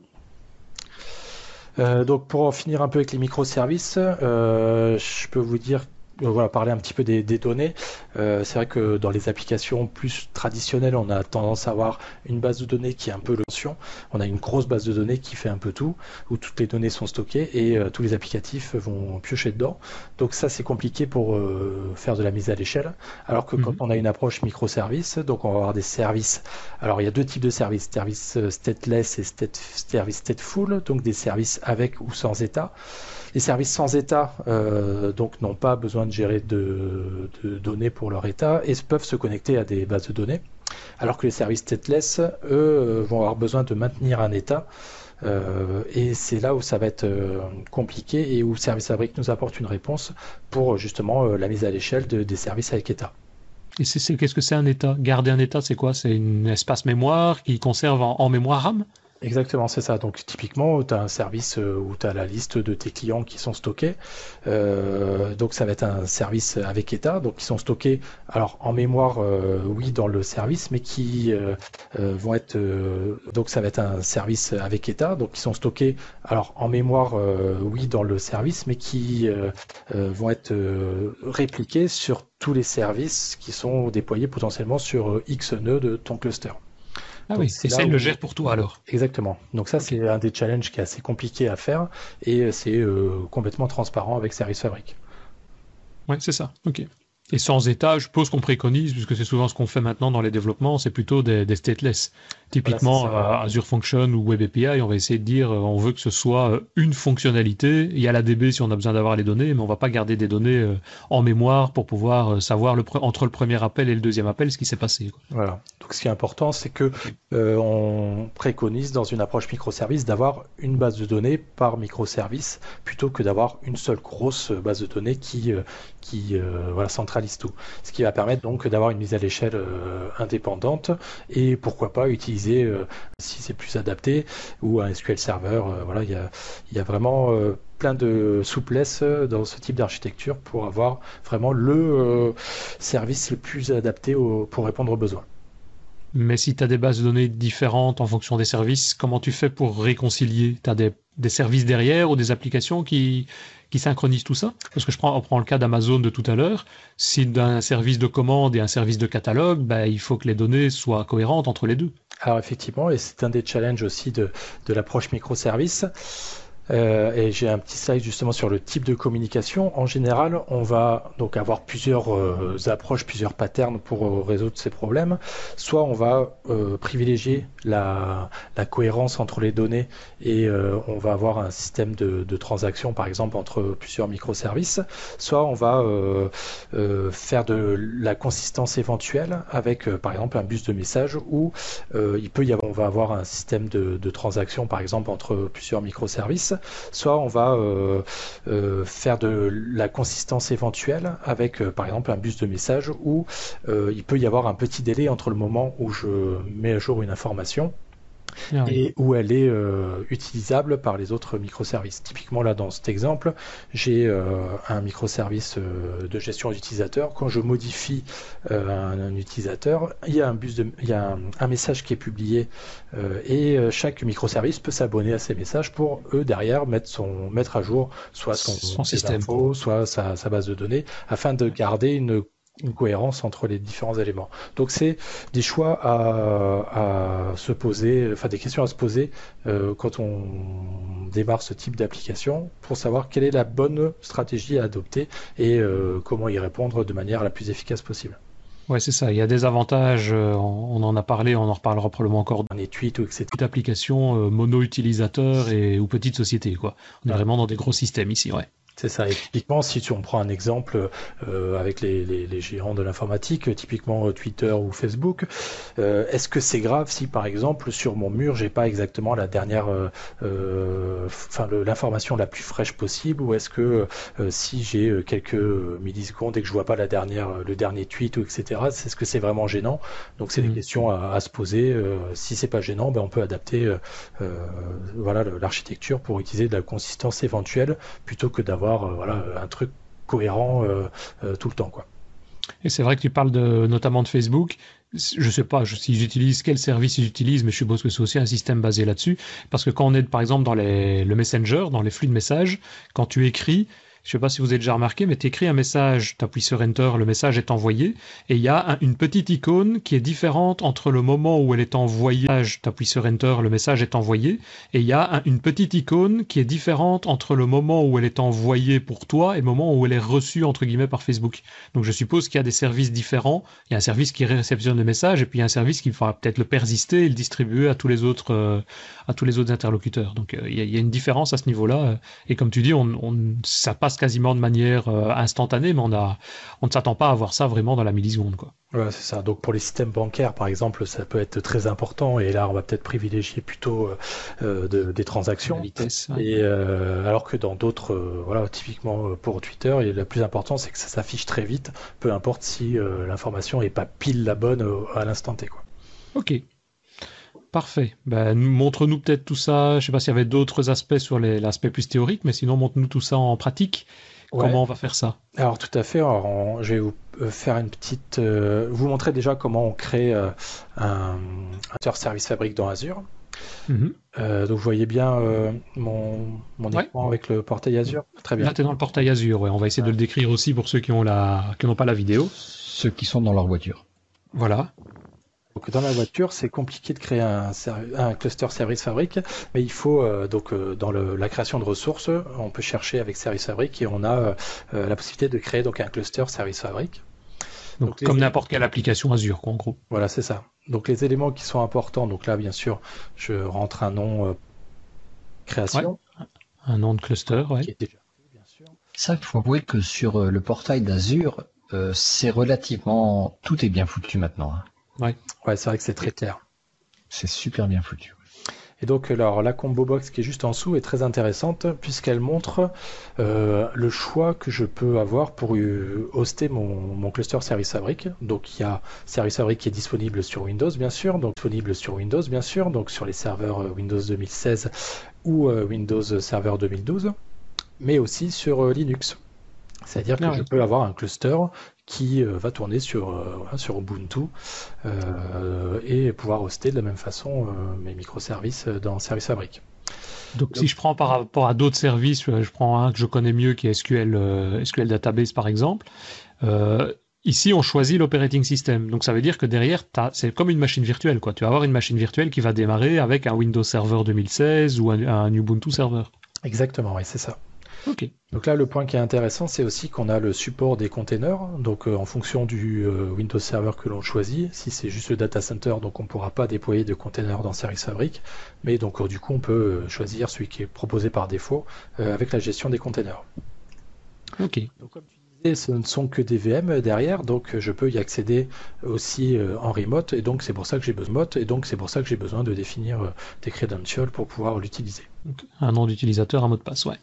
Euh, donc pour en finir un peu avec les microservices, je peux vous dire voilà, parler un petit peu des, données. Euh, c'est vrai que dans les applications plus traditionnelles, on a tendance à avoir une base de données qui est un peu l'option. On a une grosse base de données qui fait un peu tout, où toutes les données sont stockées et euh, tous les applicatifs vont piocher dedans. Donc ça, c'est compliqué pour euh, faire de la mise à l'échelle. Alors que quand mhm. on a une approche microservice, donc on va avoir des services. Alors il y a deux types de services, services stateless et services stateful, donc des services avec ou sans état. Les services sans état euh, donc n'ont pas besoin de gérer de, données pour leur état et peuvent se connecter à des bases de données, alors que les services stateless, eux, euh, vont avoir besoin de maintenir un état. Euh, et c'est là où ça va être compliqué et où Service Fabric nous apporte une réponse pour justement la mise à l'échelle des services avec état. Et c'est, qu'est-ce que c'est un état? Garder un état, c'est quoi? C'est un espace mémoire qui conserve en mémoire RAM? Exactement, c'est ça. Donc typiquement, tu as un service euh, où tu as la liste de tes clients qui sont stockés. Euh, donc ça va être un service avec état, donc qui sont stockés alors en mémoire, euh, oui, dans le service, mais qui vont être donc ça va être un service avec état, donc qui sont stockés alors en mémoire, oui, dans le service, mais qui vont être répliqués sur tous les services qui sont déployés potentiellement sur X nœuds de ton cluster. Ah oui, et ça, il le gère pour toi alors. Exactement. Donc ça, c'est un des challenges qui est assez compliqué à faire et c'est euh, complètement transparent avec Service Fabric. Ouais, c'est ça. Ok. Et sans état, je suppose qu'on préconise, puisque c'est souvent ce qu'on fait maintenant dans les développements, c'est plutôt des, des, stateless. Typiquement, euh, Azure Function ou Web API, on va essayer de dire, euh, on veut que ce soit euh, une fonctionnalité. Il y a la DB si on a besoin d'avoir les données, mais on va pas garder des données en mémoire pour pouvoir savoir le entre le premier appel et le deuxième appel ce qui s'est passé. Voilà. Donc, ce qui est important, c'est que on préconise dans une approche microservice d'avoir une base de données par microservice plutôt que d'avoir une seule grosse base de données qui qui voilà centralise tout. Ce qui va permettre donc d'avoir une mise à l'échelle indépendante et pourquoi pas utiliser euh, si c'est plus adapté ou un SQL Server. Euh, voilà, il y a, vraiment euh, plein de souplesse dans ce type d'architecture pour avoir vraiment le service le plus adapté pour répondre aux besoins. Mais si tu as des bases de données différentes en fonction des services, comment tu fais pour réconcilier? Tu as des, services derrière ou des applications qui, qui synchronisent tout ça Parce que je prends, le cas d'Amazon de tout à l'heure. Si d'un service de commande et un service de catalogue, ben, il faut que les données soient cohérentes entre les deux. Alors effectivement, et c'est un des challenges aussi de, de l'approche microservice. Euh, et j'ai un petit slide justement sur le type de communication. En général, on va donc avoir plusieurs euh, approches, plusieurs patterns pour euh, résoudre ces problèmes. Soit on va privilégier la, cohérence entre les données et on va avoir un système de, de transaction, par exemple, entre plusieurs microservices. Soit on va faire de la consistance éventuelle avec, par exemple, un bus de messages où il peut y avoir, on va avoir un système de, de transaction, par exemple, entre plusieurs microservices soit on va euh, euh, faire de la consistance éventuelle avec euh, par exemple un bus de message où il peut y avoir un petit délai entre le moment où je mets à jour une information ah et où elle est euh, utilisable par les autres microservices. Typiquement là dans cet exemple, j'ai euh, un microservice euh, de gestion d'utilisateur. Quand je modifie un, utilisateur, il y a un bus de, il y a un, message qui est publié et chaque microservice peut s'abonner à ces messages pour eux derrière mettre son mettre à jour soit son, système, soit sa, sa base de données afin de garder une une cohérence entre les différents éléments. Donc c'est des choix à, se poser, enfin des questions à se poser euh, quand on démarre ce type d'application pour savoir quelle est la bonne stratégie à adopter et euh, comment y répondre de manière la plus efficace possible. Ouais, c'est ça. Il y a des avantages. euh, on en a parlé, on en reparlera probablement encore. Un tweet ou etc. Toute application mono-utilisateur et ou petite société, quoi. On est vraiment dans des gros systèmes ici, ouais. C'est ça. Et typiquement, si tu, on prend un exemple euh, avec les, les, les géants de l'informatique, typiquement euh, Twitter ou Facebook, euh, est-ce que c'est grave si, par exemple, sur mon mur, j'ai pas exactement la dernière, euh, euh, enfin, l'information la plus fraîche possible, ou est-ce que euh, si j'ai euh, quelques millisecondes et que je vois pas la dernière, le dernier tweet ou etc., est-ce que c'est vraiment gênant? Donc, c'est des Mhm. questions à, à se poser. Euh, si c'est pas gênant, ben, on peut adapter, euh, euh, voilà, l'architecture pour utiliser de la consistance éventuelle plutôt que d'avoir euh, voilà, un truc cohérent euh, euh, tout le temps. Quoi. Et c'est vrai que tu parles de, notamment de Facebook. Je sais pas s'ils utilisent, quel service ils utilisent, mais je suppose que c'est aussi un système basé là-dessus. Parce que quand on est, par exemple, dans les, le Messenger, dans les flux de messages, quand tu écris, je sais pas si vous avez déjà remarqué, mais tu écris un message, tu appuies sur Enter, le message est envoyé, et il y a un- une petite icône qui est différente entre le moment où elle est envoyée, tu appuies sur Enter, le message est envoyé, et il y a un- une petite icône qui est différente entre le moment où elle est envoyée pour toi et le moment où elle est reçue, entre guillemets, par Facebook. Donc je suppose qu'il y a des services différents. Il y a un service qui réceptionne le message et puis il y a un service qui va peut-être le persister et le distribuer à tous les autres, euh, interlocuteurs. Donc euh, il y, a, une différence à ce niveau-là. Et comme tu dis, ça passe quasiment de manière euh, instantanée, mais on, a, on ne s'attend pas à voir ça vraiment dans la milliseconde. Quoi. Ouais, c'est ça. Donc pour les systèmes bancaires, par exemple, ça peut être très important. Et là, on va peut-être privilégier plutôt euh, euh, de- des La transactions. vitesse. ouais. Et euh, alors que dans d'autres, euh, voilà, typiquement pour Twitter, et le plus important, c'est que ça s'affiche très vite, peu importe si l'information est pas pile la bonne à l'instant T. Quoi. Ok. Parfait. Ben, nous- montre-nous peut-être tout ça. Je sais pas s'il y avait d'autres aspects sur les- l'aspect plus théorique, mais sinon montre-nous tout ça en pratique. Ouais. Comment on va faire ça? Alors tout à fait. Alors, on- je vais vous euh, faire une petite, euh, vous montrer déjà comment on crée euh, un, un service fabrique dans Azure. Mhm. Euh, donc vous voyez bien euh, mon, mon Ouais. écran avec le portail Azure. Très bien. Là, tu es dans le portail Azure. Ouais. On va essayer de le décrire aussi pour ceux qui ont la, qui n'ont pas la vidéo. Ceux qui sont dans leur voiture. Voilà. Donc dans la voiture, c'est compliqué de créer un, cluster service fabrique, mais il faut euh, donc euh, dans le- la création de ressources, on peut chercher avec service fabrique et on a euh, la possibilité de créer donc un cluster service fabrique. Donc, Donc, les- comme n'importe quelle application Azure, quoi, en gros. Voilà, c'est ça. Donc les éléments qui sont importants, donc là bien sûr, je rentre un nom euh, création Un nom de cluster, ouais. qui est déjà pris, bien sûr. Ça, il faut avouer que sur le portail d'Azure, euh, c'est relativement... Tout est bien foutu maintenant. hein. Ouais, c'est vrai que c'est très clair. C'est super bien foutu. Et donc alors la combo box qui est juste en dessous est très intéressante puisqu'elle montre euh, le choix que je peux avoir pour euh, hoster mon, mon cluster Service Fabric. Donc il y a Service Fabric qui est disponible sur Windows bien sûr, donc disponible sur Windows bien sûr, donc sur les serveurs euh, Windows 2016 ou euh, Windows Server 2012, mais aussi sur euh, Linux. C'est-à-dire que Ah je ouais. peux avoir un cluster qui euh, va tourner sur, euh, sur Ubuntu euh, et pouvoir hoster de la même façon mes microservices dans Service Fabric. Donc, si je prends par rapport à d'autres services, je prends un que je connais mieux qui est SQL, SQL Database par exemple. Euh, ici, on choisit l'operating system. Donc, ça veut dire que derrière, c'est comme une machine virtuelle. Quoi. Tu vas avoir une machine virtuelle qui va démarrer avec un Windows Server 2016 ou un, un Ubuntu Server. Exactement, oui, c'est ça. Ok. Donc là, le point qui est intéressant, c'est aussi qu'on a le support des containers. Donc, euh, en fonction du euh, Windows Server que l'on choisit, si c'est juste le data center, donc on ne pourra pas déployer de containers dans Service Fabric. Mais donc, euh, du coup, on peut choisir celui qui est proposé par défaut avec la gestion des containers. Ok. Donc, comme tu disais, ce ne sont que des VM derrière, donc je peux y accéder aussi en remote, et donc c'est pour ça que j'ai besoin de et donc c'est pour ça que j'ai besoin de définir des credentials pour pouvoir l'utiliser. Un nom d'utilisateur, un mot de passe, ouais.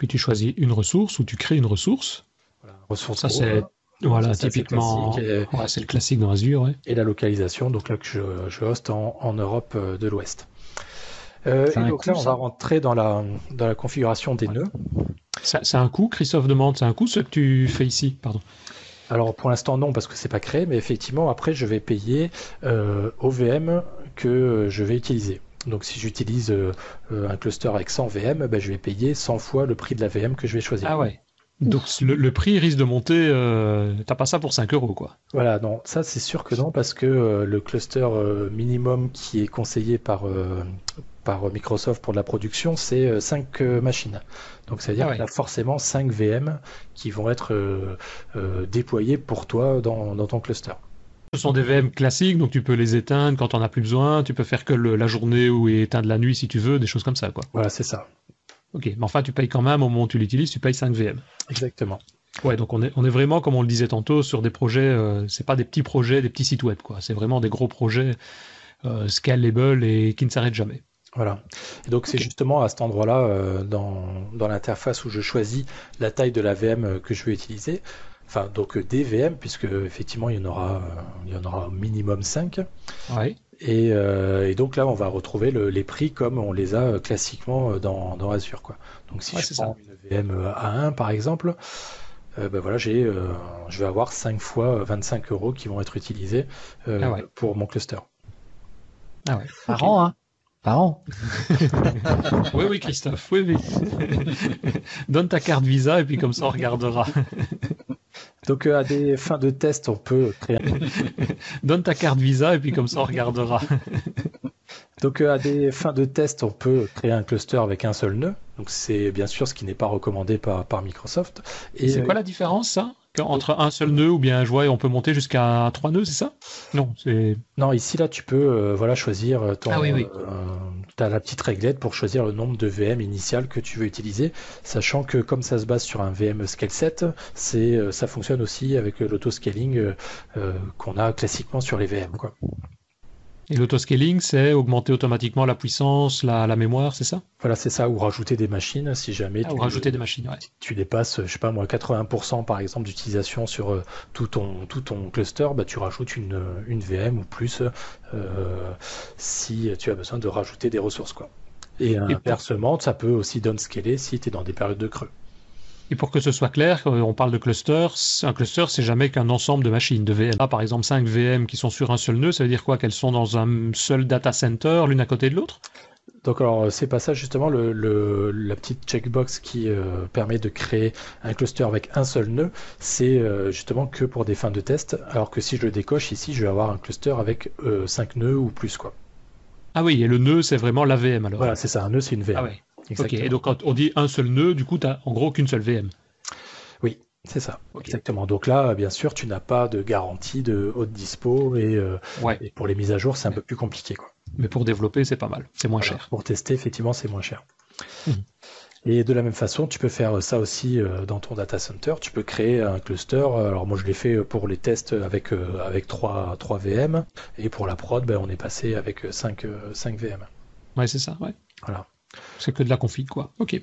Puis tu choisis une ressource ou tu crées une ressource. Voilà, ressources Ça, c'est euh, voilà, ça, typiquement. Ouais, c'est le classique dans Azure, ouais. et la localisation, donc là que je, je hoste en, en Europe euh, de l'Ouest. Euh, et donc coup, là, on va rentrer dans la, dans la configuration des nœuds. C'est un coût, Christophe demande, c'est un coût ce que tu fais ici, pardon. Alors pour l'instant non parce que c'est pas créé, mais effectivement après je vais payer euh, au VM que je vais utiliser. Donc si j'utilise euh, euh, un cluster avec 100 VM, ben, je vais payer 100 fois le prix de la VM que je vais choisir. Ah ouais. Donc le, le prix risque de monter, euh, t'as pas ça pour 5 euros, quoi. Voilà, non, ça c'est sûr que non parce que euh, le cluster euh, minimum qui est conseillé par, euh, Microsoft pour de la production, c'est 5 machines. Donc ça veut dire ah qu'il y a forcément 5 VM qui vont être déployés pour toi dans, ton cluster. Ce sont des VM classiques, donc tu peux les éteindre quand on as plus besoin, tu peux faire que la journée ou éteindre la nuit si tu veux, des choses comme ça, quoi. Voilà, c'est ça. Ok, mais enfin, tu payes quand même, au moment où tu l'utilises, tu payes 5 VM. Exactement. Ouais, donc on est, on est vraiment, comme on le disait tantôt, sur des projets, euh, c'est pas des petits projets, des petits sites web, quoi. C'est vraiment des gros projets euh, scalable et qui ne s'arrêtent jamais. Voilà. Et donc c'est justement à cet endroit-là, euh, dans, dans l'interface où je choisis la taille de la VM que je veux utiliser. Enfin, donc des VM, puisque effectivement il y en aura, il y en aura au minimum 5. Ouais. Et, et, donc là, on va retrouver les prix comme on les a classiquement dans, dans Azure. Quoi. Donc si je prends une VM A1 par exemple, euh, ben voilà, j'ai, euh, je vais avoir 5 fois 25 euros qui vont être utilisés euh, ah pour mon cluster. Ah ouais. Par an, hein Par an Oui, oui, Christophe, oui, oui. Donne ta carte Visa et puis comme ça on regardera. Donc à des fins de test, on peut créer. Donne ta carte Visa et puis comme ça on regardera. Donc à des fins de test, on peut créer un cluster avec un seul nœud. Donc c'est bien sûr ce qui n'est pas recommandé par, par Microsoft. Et c'est quoi la différence ça? Entre un seul nœud ou bien un jouet, on peut monter jusqu'à trois nœuds, c'est ça? Non, c'est non ici là tu peux euh, voilà choisir ton ah, oui, oui. Euh, as la petite réglette pour choisir le nombre de VM initial que tu veux utiliser, sachant que comme ça se base sur un VM scale 7, c'est euh, ça fonctionne aussi avec l'autoscaling qu'on a classiquement sur les VM quoi. Et l'autoscaling, c'est augmenter automatiquement la puissance, la, la mémoire, c'est ça? Voilà, c'est ça, ou rajouter des machines si jamais. Ah, ou rajouter des machines, ouais. Tu dépasses, je sais pas moi, 80% par exemple d'utilisation sur euh, tout, ton, tout ton cluster, bah, tu rajoutes une, une VM ou plus euh, si tu as besoin de rajouter des ressources. quoi. Et, inversement, ça peut aussi downscaler si tu es dans des périodes de creux. Et pour que ce soit clair, on parle de cluster. Un cluster, c'est jamais qu'un ensemble de machines, de VM. Là, par exemple, 5 VM qui sont sur un seul nœud, ça veut dire quoi? Qu'elles sont dans un seul data center, l'une à côté de l'autre? Donc alors c'est pas ça justement le, la petite checkbox qui euh, permet de créer un cluster avec un seul nœud, c'est euh, justement que pour des fins de test, alors que si je le décoche ici, je vais avoir un cluster avec 5 euh, nœuds ou plus quoi. Ah oui, et le nœud c'est vraiment la VM alors. Voilà, c'est ça, un nœud c'est une VM. Ah Ok, et donc quand on dit un seul nœud, du coup, tu n'as en gros qu'une seule VM. Oui, c'est ça, exactement. Donc là, bien sûr, tu n'as pas de garantie de haute dispo et, euh, pour les mises à jour, c'est un peu plus compliqué. Quoi. Mais pour développer, c'est pas mal, c'est moins cher. Pour tester, effectivement, c'est moins cher. Mhm. Et de la même façon, tu peux faire ça aussi euh, dans ton data center. Tu peux créer un cluster. Alors moi, je l'ai fait pour les tests avec euh, avec 3, 3 VM. Et pour la prod, ben, on est passé avec 5, 5 VM. Ouais, c'est ça, ouais. Voilà. C'est que de la config, quoi. Ok.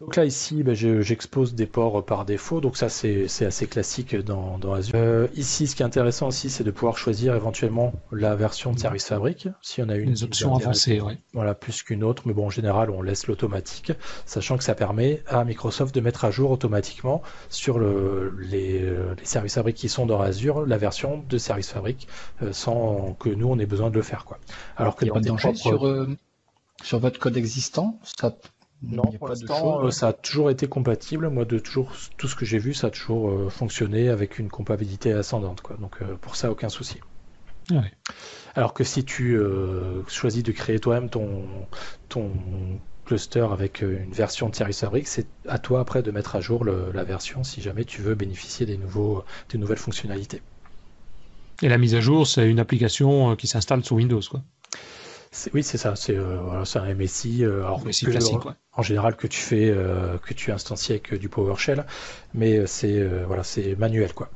Donc là ici, ben, j'expose des ports par défaut, donc ça c'est assez classique dans, Azure. Euh, ici, ce qui est intéressant aussi, c'est de pouvoir choisir éventuellement la version de service fabrique, s'il y en a une. Des options avancées, oui. Voilà, plus qu'une autre, mais bon, en général, on laisse l'automatique, sachant que ça permet à Microsoft de mettre à jour automatiquement sur le, les, services fabriques qui sont dans Azure la version de service fabrique, euh, sans que nous on ait besoin de le faire, quoi. Alors que dans sur euh, sur votre code existant, ça non, pour l'instant, euh, ça a toujours été compatible. Moi, de toujours tout ce que j'ai vu, ça a toujours euh, fonctionné avec une compatibilité ascendante. Quoi. Donc, euh, pour ça, aucun souci. Alors que si tu choisis de créer toi-même ton, ton cluster avec une version de Service Fabric, c'est à toi après de mettre à jour la version si jamais tu veux bénéficier des, nouveaux, des nouvelles fonctionnalités. Et la mise à jour, c'est une application qui s'installe sur Windows, quoi. Oui, c'est ça. C'est euh, un MSI. Euh, alors, classique, En général, que tu fais, euh, que tu instancies avec du PowerShell, mais c'est voilà, c'est manuel, quoi.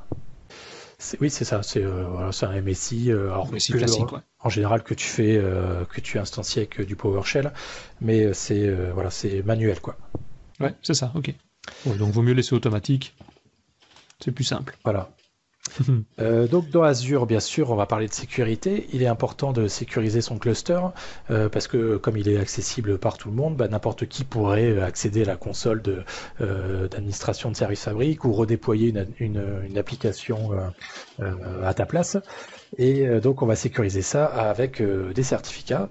Oui, c'est ça. C'est voilà, un MSI. alors, classique, En général, que tu fais, que tu instancies avec du PowerShell, mais c'est voilà, c'est manuel, quoi. Ouais, c'est ça. Ok. donc, vaut mieux laisser automatique. C'est plus simple. Voilà. Euh, donc dans Azure, bien sûr, on va parler de sécurité. Il est important de sécuriser son cluster euh, parce que comme il est accessible par tout le monde, bah, n'importe qui pourrait accéder à la console euh, d'administration de, service fabrique ou redéployer une, application à ta place. Et donc on va sécuriser ça avec des certificats.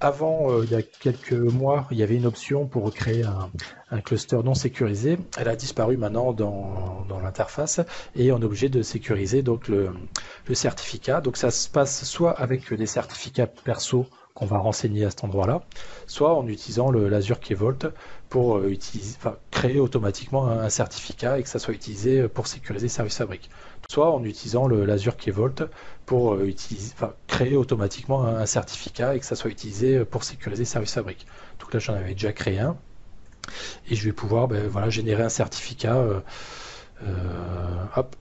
Avant, euh, il y a quelques mois, il y avait une option pour créer un, cluster non sécurisé. Elle a disparu maintenant dans, l'interface et on est obligé de sécuriser donc le, certificat. Donc ça se passe soit avec des certificats perso qu'on va renseigner à cet endroit-là, soit en utilisant l'Azure Key Vault pour utiliser, créer automatiquement un, certificat et que ça soit utilisé pour sécuriser Service Fabric. Soit en utilisant l'Azure Key Vault pour utiliser, créer automatiquement un, certificat et que ça soit utilisé pour sécuriser Service Fabric. Donc là, j'en avais déjà créé un et je vais pouvoir ben, voilà, générer un certificat. hop,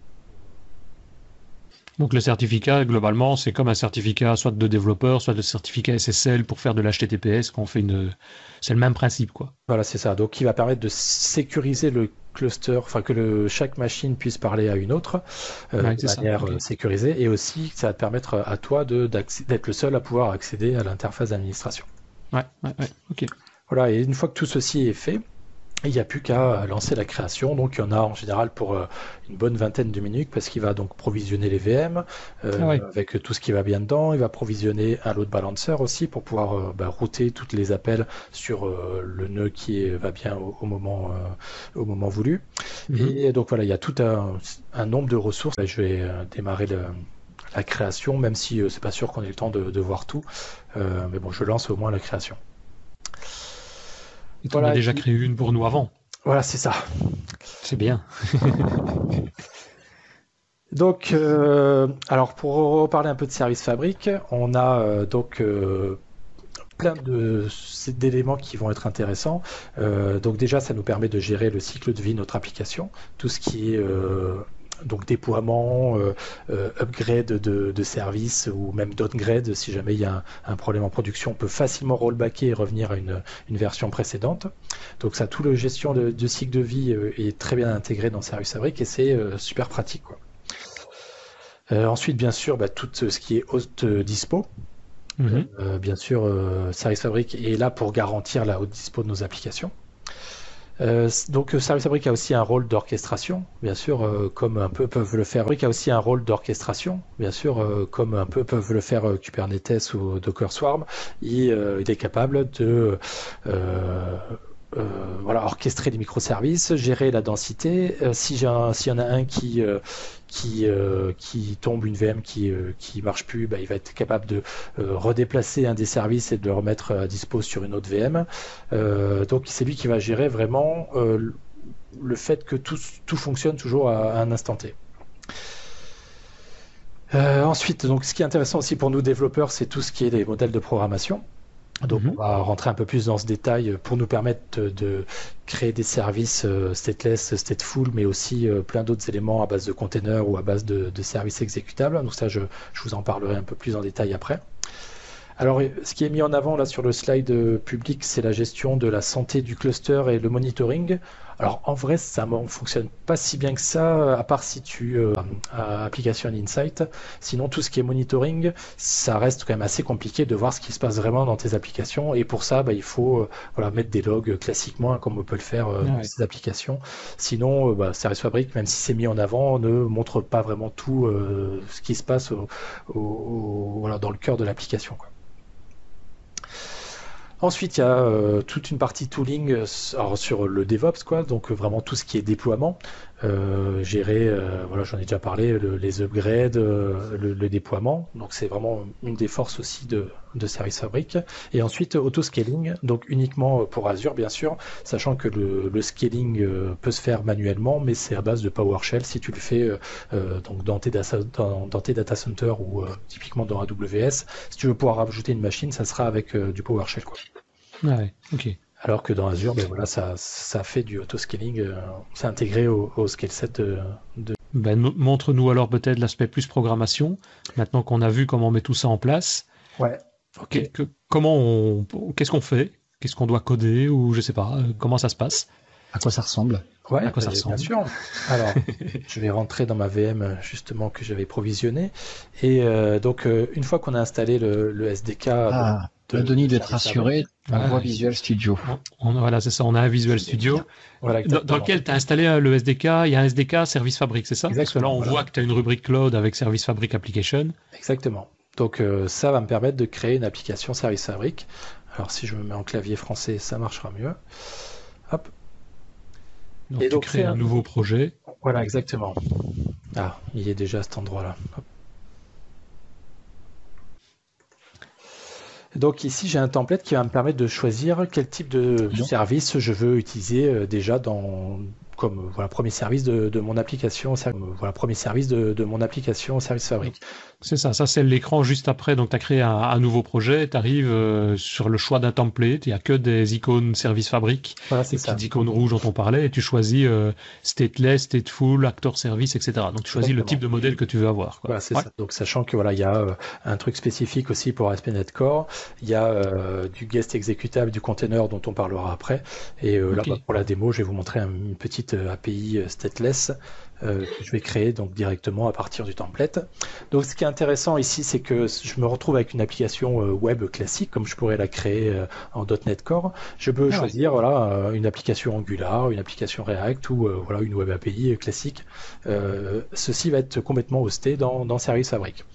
donc le certificat, globalement, c'est comme un certificat soit de développeur, soit de certificat SSL pour faire de l'HTTPS. Qu'on fait une, c'est le même principe, quoi. Voilà, c'est ça. Donc, qui va permettre de sécuriser le cluster, enfin que le, chaque machine puisse parler à une autre euh, de manière euh, sécurisée, et aussi ça va te permettre à toi d'être le seul à pouvoir accéder à l'interface d'administration. Ouais, ouais, ouais, ok. Voilà, et une fois que tout ceci est fait, il n'y a plus qu'à lancer la création. Donc il y en a en général pour euh, une bonne vingtaine de minutes parce qu'il va donc provisionner les VM euh, ah avec tout ce qui va bien dedans. Il va provisionner un load balancer aussi pour pouvoir euh, bah, router tous les appels sur le nœud qui va bien au, moment, au moment voulu. Mhm. Et donc voilà, il y a tout un, nombre de ressources. Je vais démarrer la création, même si c'est pas sûr qu'on ait le temps de, de voir tout. mais bon, je lance au moins la création. On a déjà créé une pour nous avant. Voilà, c'est ça. C'est bien. donc, euh, alors pour reparler un peu de service fabrique, on a euh, donc euh, plein d'éléments qui vont être intéressants. donc déjà, ça nous permet de gérer le cycle de vie de notre application, tout ce qui est donc déploiement, euh, euh, upgrade de, de services ou même downgrade si jamais il y a un, problème en production, on peut facilement rollbacker et revenir à une, version précédente. Donc ça, tout le gestion de, cycle de vie euh, est très bien intégré dans Service Fabric et c'est super pratique. ensuite, bien sûr, bah, tout ce qui est host dispo. Mhm. bien sûr, Service Fabric est là pour garantir la haute dispo de nos applications. Euh, donc Service Fabric a aussi un rôle d'orchestration, bien sûr, euh, comme un peu peuvent le faire. Fabric a aussi un rôle d'orchestration, bien sûr, euh, comme un peu peuvent le faire Kubernetes ou Docker Swarm. Il, il est capable de euh, voilà, orchestrer les microservices, gérer la densité. Euh, si s'il y en a un qui euh, qui, tombe une VM qui qui marche plus, bah, il va être capable de redéplacer un des services et de le remettre à dispo sur une autre VM. donc c'est lui qui va gérer vraiment le fait que tout, tout fonctionne toujours à, un instant T. ensuite, donc, ce qui est intéressant aussi pour nous développeurs, c'est tout ce qui est des modèles de programmation. Donc mhm. on va rentrer un peu plus dans ce détail pour nous permettre de créer des services euh, stateless, stateful, mais aussi euh, plein d'autres éléments à base de containers ou à base de, services exécutables. Donc ça, je, vous en parlerai un peu plus en détail après. Alors, ce qui est mis en avant là sur le slide euh, public, c'est la gestion de la santé du cluster et le monitoring. Alors en vrai, ça ne fonctionne pas si bien que ça, à part si tu euh, as application Insight. Sinon, tout ce qui est monitoring, ça reste quand même assez compliqué de voir ce qui se passe vraiment dans tes applications. Et pour ça, bah, il faut euh, voilà, mettre des logs classiquement, hein, comme on peut le faire euh, dans ces applications. Sinon, bah, Service Fabric, même si c'est mis en avant, ne montre pas vraiment tout ce qui se passe voilà, dans le cœur de l'application. Ensuite, il y a euh, toute une partie tooling euh, sur le DevOps, quoi, donc euh, vraiment tout ce qui est déploiement, gérer, voilà, j'en ai déjà parlé, les upgrades, le, déploiement. Donc c'est vraiment une des forces aussi de, de Service Fabric. Et ensuite, auto-scaling, donc uniquement pour Azure, bien sûr, sachant que le, scaling peut se faire manuellement, mais c'est à base de PowerShell si tu le fais donc dans tes, data, dans, tes data centers ou typiquement dans AWS. Si tu veux pouvoir rajouter une machine, ça sera avec du PowerShell. Quoi. Ouais, ok. Alors que dans Azure, ben voilà, ça, ça fait du auto-scaling, euh, c'est intégré au, au scale set de. Ben, montre-nous alors peut-être l'aspect plus programmation, maintenant qu'on a vu comment on met tout ça en place. Ouais. Ok. comment on, qu'est-ce qu'on fait? Qu'est-ce qu'on doit coder ou je sais pas euh, Comment ça se passe? À quoi ça ressemble? Ouais, à quoi ça ressemble? Bien sûr. Alors, je vais rentrer dans ma VM justement que j'avais provisionné. Et euh, donc, une fois qu'on a installé le, le SDK, ah. De, Denis d'être rassuré, on voit Visual Studio. voilà, c'est ça, on a un Visual Studio voilà, dans, lequel tu as installé euh, le SDK, il y a un SDK Service Fabric, c'est ça? Parce que là, on voit que tu as une rubrique cloud avec Service Fabric Application. Exactement. Donc euh, ça va me permettre de créer une application Service Fabric. Alors si je me mets en clavier français, ça marchera mieux. Hop. Donc Et tu crées un, nouveau projet. Voilà, exactement. Ah, il est déjà à cet endroit-là. Donc ici, j'ai un template qui va me permettre de choisir quel type de service je veux utiliser déjà dans comme voilà premier service de, de mon application voilà premier service de, de mon application service fabrique. C'est ça, ça c'est l'écran juste après. Donc tu as créé un, un, nouveau projet, tu arrives euh, sur le choix d'un template, il y a que des icônes service fabrique, voilà, petites icônes rouges dont on parlait et tu choisis euh, stateless, stateful, actor service, etc. Donc tu choisis le type de modèle que tu veux avoir. Voilà, c'est ça. Donc sachant que voilà, il y a euh, un truc spécifique aussi pour ASP.NET Core, il y a du guest exécutable, du container dont on parlera après. Et là bah, pour la démo, je vais vous montrer une petite API stateless euh, que je vais créer donc directement à partir du template. Donc ce qui est intéressant ici, c'est que je me retrouve avec une application euh, web classique, comme je pourrais la créer euh, en .NET Core. Je peux ah choisir voilà une application Angular, une application React ou voilà une web API classique. ceci va être complètement hosté dans, dans Service Fabric.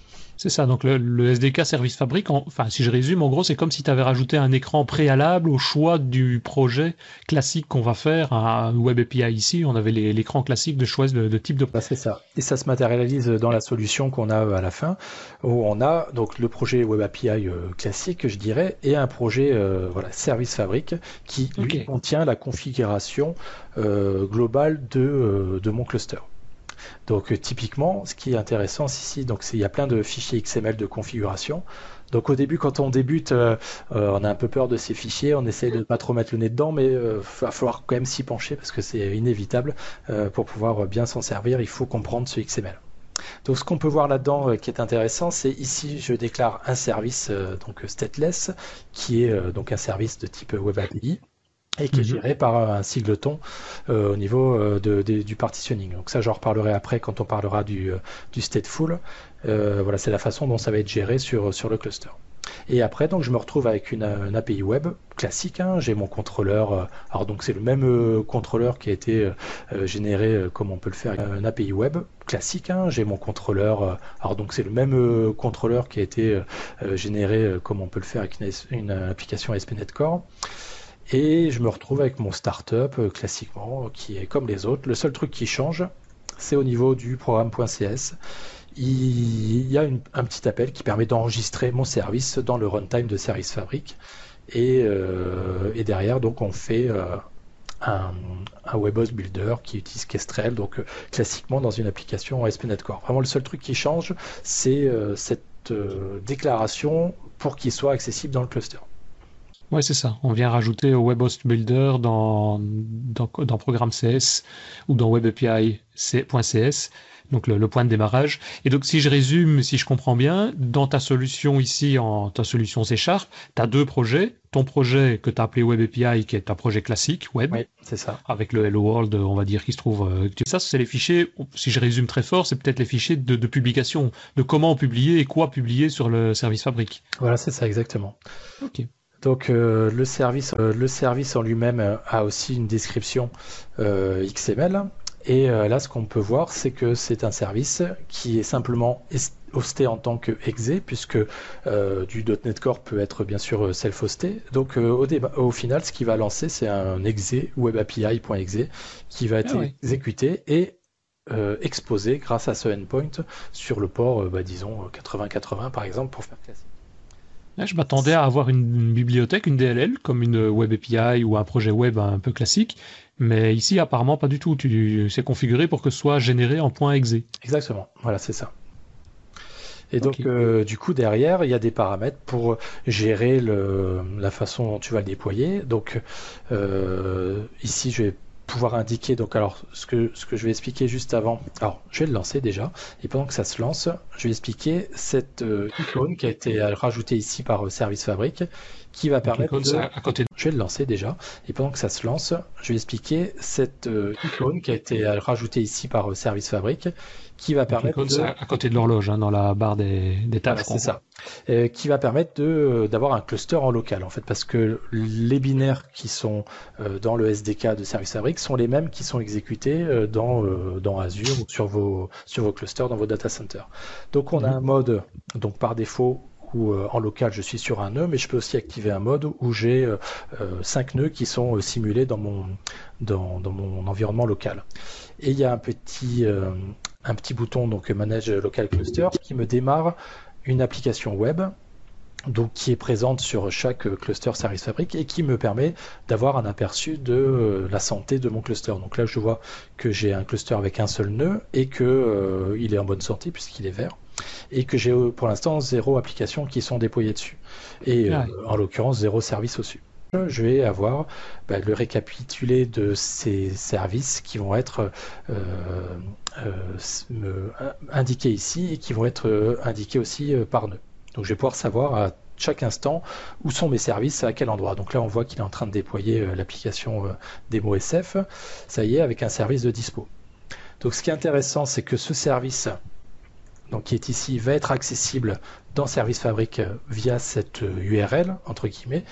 C'est ça, donc le, SDK Service Fabric, enfin si je résume, en gros c'est comme si tu avais rajouté un écran préalable au choix du projet classique qu'on va faire, un Web API ici, on avait l'écran classique de choix de, type de... Bah, c'est ça, et ça se matérialise dans la solution qu'on a à la fin, où on a donc le projet Web API euh, classique, je dirais, et un projet euh, voilà, Service Fabric qui lui contient la configuration euh, globale de, de mon cluster. Donc euh, typiquement, ce qui est intéressant ici, donc il y a plein de fichiers XML de configuration. Donc au début, quand on débute, euh, euh, on a un peu peur de ces fichiers, on essaie de ne pas trop mettre le nez dedans, mais il va falloir quand même s'y pencher parce que c'est inévitable. pour pouvoir bien s'en servir, il faut comprendre ce XML. Donc ce qu'on peut voir là-dedans qui est intéressant, c'est ici je déclare un service donc stateless qui est donc un service de type Web API et qui est mhm. géré par un singleton euh, au niveau euh, de, du partitioning. Donc ça, j'en reparlerai après quand on parlera du, euh, du stateful. Euh, voilà, c'est la façon dont ça va être géré sur, sur le cluster. Et après, donc, je me retrouve avec une, API web classique. Hein. J'ai mon contrôleur. alors donc, c'est le même contrôleur qui a été généré comme on peut le faire avec une API web classique. Hein. J'ai mon contrôleur. alors donc, c'est le même contrôleur qui a été généré comme on peut le faire avec une, une application ASP.NET Core. Et je me retrouve avec mon startup euh, classiquement, qui est comme les autres. Le seul truc qui change, c'est au niveau du programme.cs. Il y a un petit appel qui permet d'enregistrer mon service dans le runtime de Service Fabric. Et, euh, derrière, donc, on fait euh, un, WebHost Builder qui utilise Kestrel, donc classiquement dans une application ASP.NET Core. Vraiment, le seul truc qui change, c'est cette déclaration pour qu'il soit accessible dans le cluster. Oui, c'est ça. On vient rajouter au Web Host Builder dans, dans, dans Programme CS ou dans WebAPI.cs, donc le, point de démarrage. Et donc, si je résume, si je comprends bien, dans ta solution ici, en ta solution C Sharp, tu as deux projets. Ton projet que tu as appelé Web API, qui est un projet classique, web. Oui, c'est ça. Avec le Hello World, on va dire, qui se trouve. Euh, ça, c'est les fichiers, si je résume très fort, c'est peut-être les fichiers de, de publication, de comment publier et quoi publier sur le service fabrique. Voilà, c'est ça, exactement. Ok. Donc euh, le service, euh, le service en lui-même euh, a aussi une description XML. Et là, ce qu'on peut voir, c'est que c'est un service qui est simplement hosté en tant que exe, puisque du .NET Core peut être bien sûr self-hosté. Donc au, au, final, ce qui va lancer, c'est un exe webapi.exe qui va être ah exécuté et exposé grâce à ce endpoint sur le port, bah, disons 80-80 par exemple, pour faire classique. Je m'attendais à avoir une, bibliothèque, une DLL, comme une Web API ou un projet web un peu classique, mais ici apparemment pas du tout. Tu c'est configuré pour que ce soit généré en point .exe. Exactement. Voilà, c'est ça. Et donc, euh, du coup, derrière, il y a des paramètres pour gérer le, la façon dont tu vas le déployer. Donc, euh, ici, je vais pouvoir indiquer, donc alors ce que, ce que je vais expliquer juste avant, alors je vais le lancer déjà, et pendant que ça se lance, je vais expliquer cette euh, icône qui a été rajoutée ici par euh, Service Fabric, qui va permettre de... À côté Je vais le lancer déjà, et pendant que ça se lance, je vais expliquer cette euh, icône qui a été rajoutée ici par Service Fabric, qui va permettre de... à côté de l'horloge, hein, dans la barre des, des tâches. c'est ça. Euh, qui va permettre de d'avoir un cluster en local en fait, parce que les binaires qui sont euh, dans le SDK de Service Fabric sont les mêmes qui sont exécutés euh, dans dans Azure ou sur vos sur vos clusters dans vos data centers. Donc on a mhm. un mode donc par défaut où en local je suis sur un nœud, mais je peux aussi activer un mode où j'ai cinq nœuds qui sont simulés dans mon dans, dans, mon environnement local. Et il y a un petit un petit bouton donc Manage Local Cluster qui me démarre une application web donc qui est présente sur chaque cluster Service Fabric et qui me permet d'avoir un aperçu de euh, la santé de mon cluster. Donc là, je vois que j'ai un cluster avec un seul nœud et que euh, il est en bonne santé puisqu'il est vert et que j'ai pour l'instant zéro application qui sont déployées dessus et en l'occurrence zéro service au-dessus je vais avoir bah, le récapitulé de ces services qui vont être euh, euh, indiqués ici et qui vont être euh, indiqués aussi par nœud. Donc je vais pouvoir savoir à chaque instant où sont mes services, à quel endroit. Donc là on voit qu'il est en train de déployer l'application DemoSF, ça y est, avec un service de dispo. Donc ce qui est intéressant, c'est que ce service donc qui est ici, va être accessible dans Service Fabric via cette URL, entre guillemets,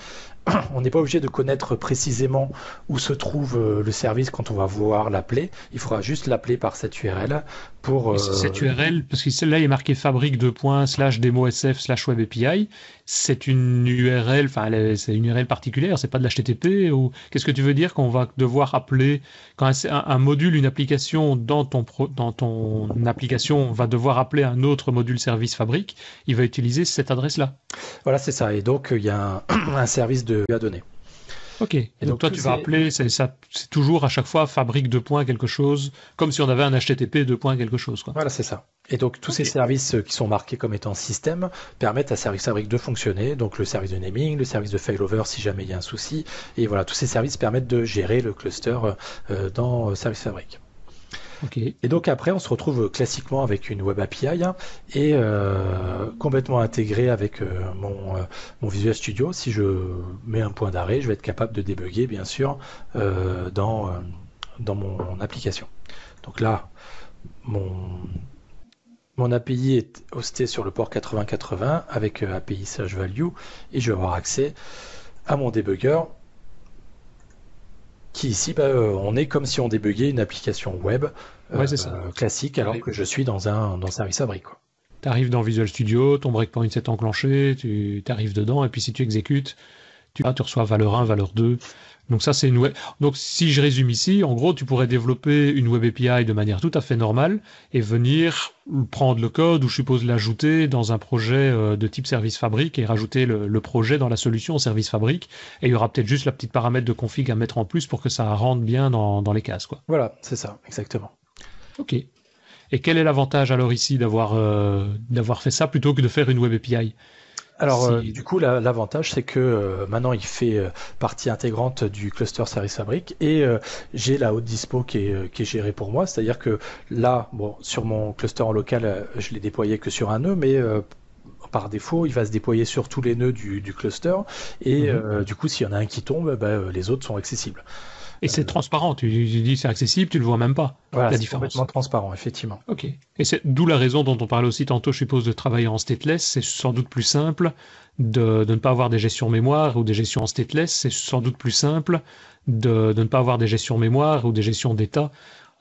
on n'est pas obligé de connaître précisément où se trouve euh, le service quand on va vouloir l'appeler. Il faudra juste l'appeler par cette URL pour. Euh, cette URL, parce que là il est marqué fabrique de points slash démo SF slash web API. C'est une URL, enfin c'est une URL particulière, c'est pas de l'HTTP ou qu'est-ce que tu veux dire qu'on va devoir appeler quand un, module, une application dans ton dans ton application va devoir appeler un autre module service fabrique, il va utiliser cette adresse là. Voilà c'est ça et donc il y a un service de de donner. Ok. Et, donc, toi, tu vas appeler, c'est toujours à chaque fois fabrique de points quelque chose, comme si on avait un HTTP de points quelque chose. Quoi. Voilà, c'est ça. Et donc tous ces services qui sont marqués comme étant système permettent à Service Fabric de fonctionner. Donc le service de naming, le service de failover si jamais il y a un souci. Et voilà, tous ces services permettent de gérer le cluster euh, dans Service Fabric. Et donc après, on se retrouve classiquement avec une Web API hein, et euh, complètement intégré avec euh, mon, euh, mon, Visual Studio. Si je mets un point d'arrêt, je vais être capable de débugger, bien sûr, dans, mon, application. Donc là, mon, mon API est hosté sur le port 8080 avec API slash value et je vais avoir accès à mon debugger qui ici, bah, euh, on est comme si on débuguait une application web euh, classique alors que je suis dans un, dans service fabrique. Tu arrives dans Visual Studio, ton breakpoint s'est enclenché, tu arrives dedans, et puis si tu exécutes, tu, tu reçois valeur 1, valeur 2, donc ça, c'est une web. Donc si je résume ici, en gros, tu pourrais développer une web API de manière tout à fait normale et venir prendre le code ou je suppose l'ajouter dans un projet euh, de type service fabrique et rajouter le, projet dans la solution service fabrique. Et il y aura peut-être juste la petite paramètre de config à mettre en plus pour que ça rentre bien dans, les cases, quoi. Voilà, c'est ça, exactement. Ok. Et quel est l'avantage alors ici d'avoir euh, d'avoir fait ça plutôt que de faire une web API alors, euh, du coup, l'avantage, c'est que euh, maintenant, il fait euh, partie intégrante du cluster Service Fabric et j'ai la haute dispo qui est, qui est gérée pour moi. C'est-à-dire que là, bon, sur mon cluster en local, je l'ai déployé que sur un nœud, mais par défaut, il va se déployer sur tous les nœuds du, du cluster et mhm. du coup, s'il y en a un qui tombe, bah, les autres sont accessibles. Et c'est transparent, tu, dis c'est accessible, tu le vois même pas. Voilà, la différence. complètement transparent, effectivement. Ok. Et c'est d'où la raison dont on parlait aussi tantôt, je suppose, de travailler en stateless. C'est sans doute plus simple de, de, ne pas avoir des gestions mémoire ou des gestions en stateless. C'est sans doute plus simple de, de ne pas avoir des gestions mémoire ou des gestions d'état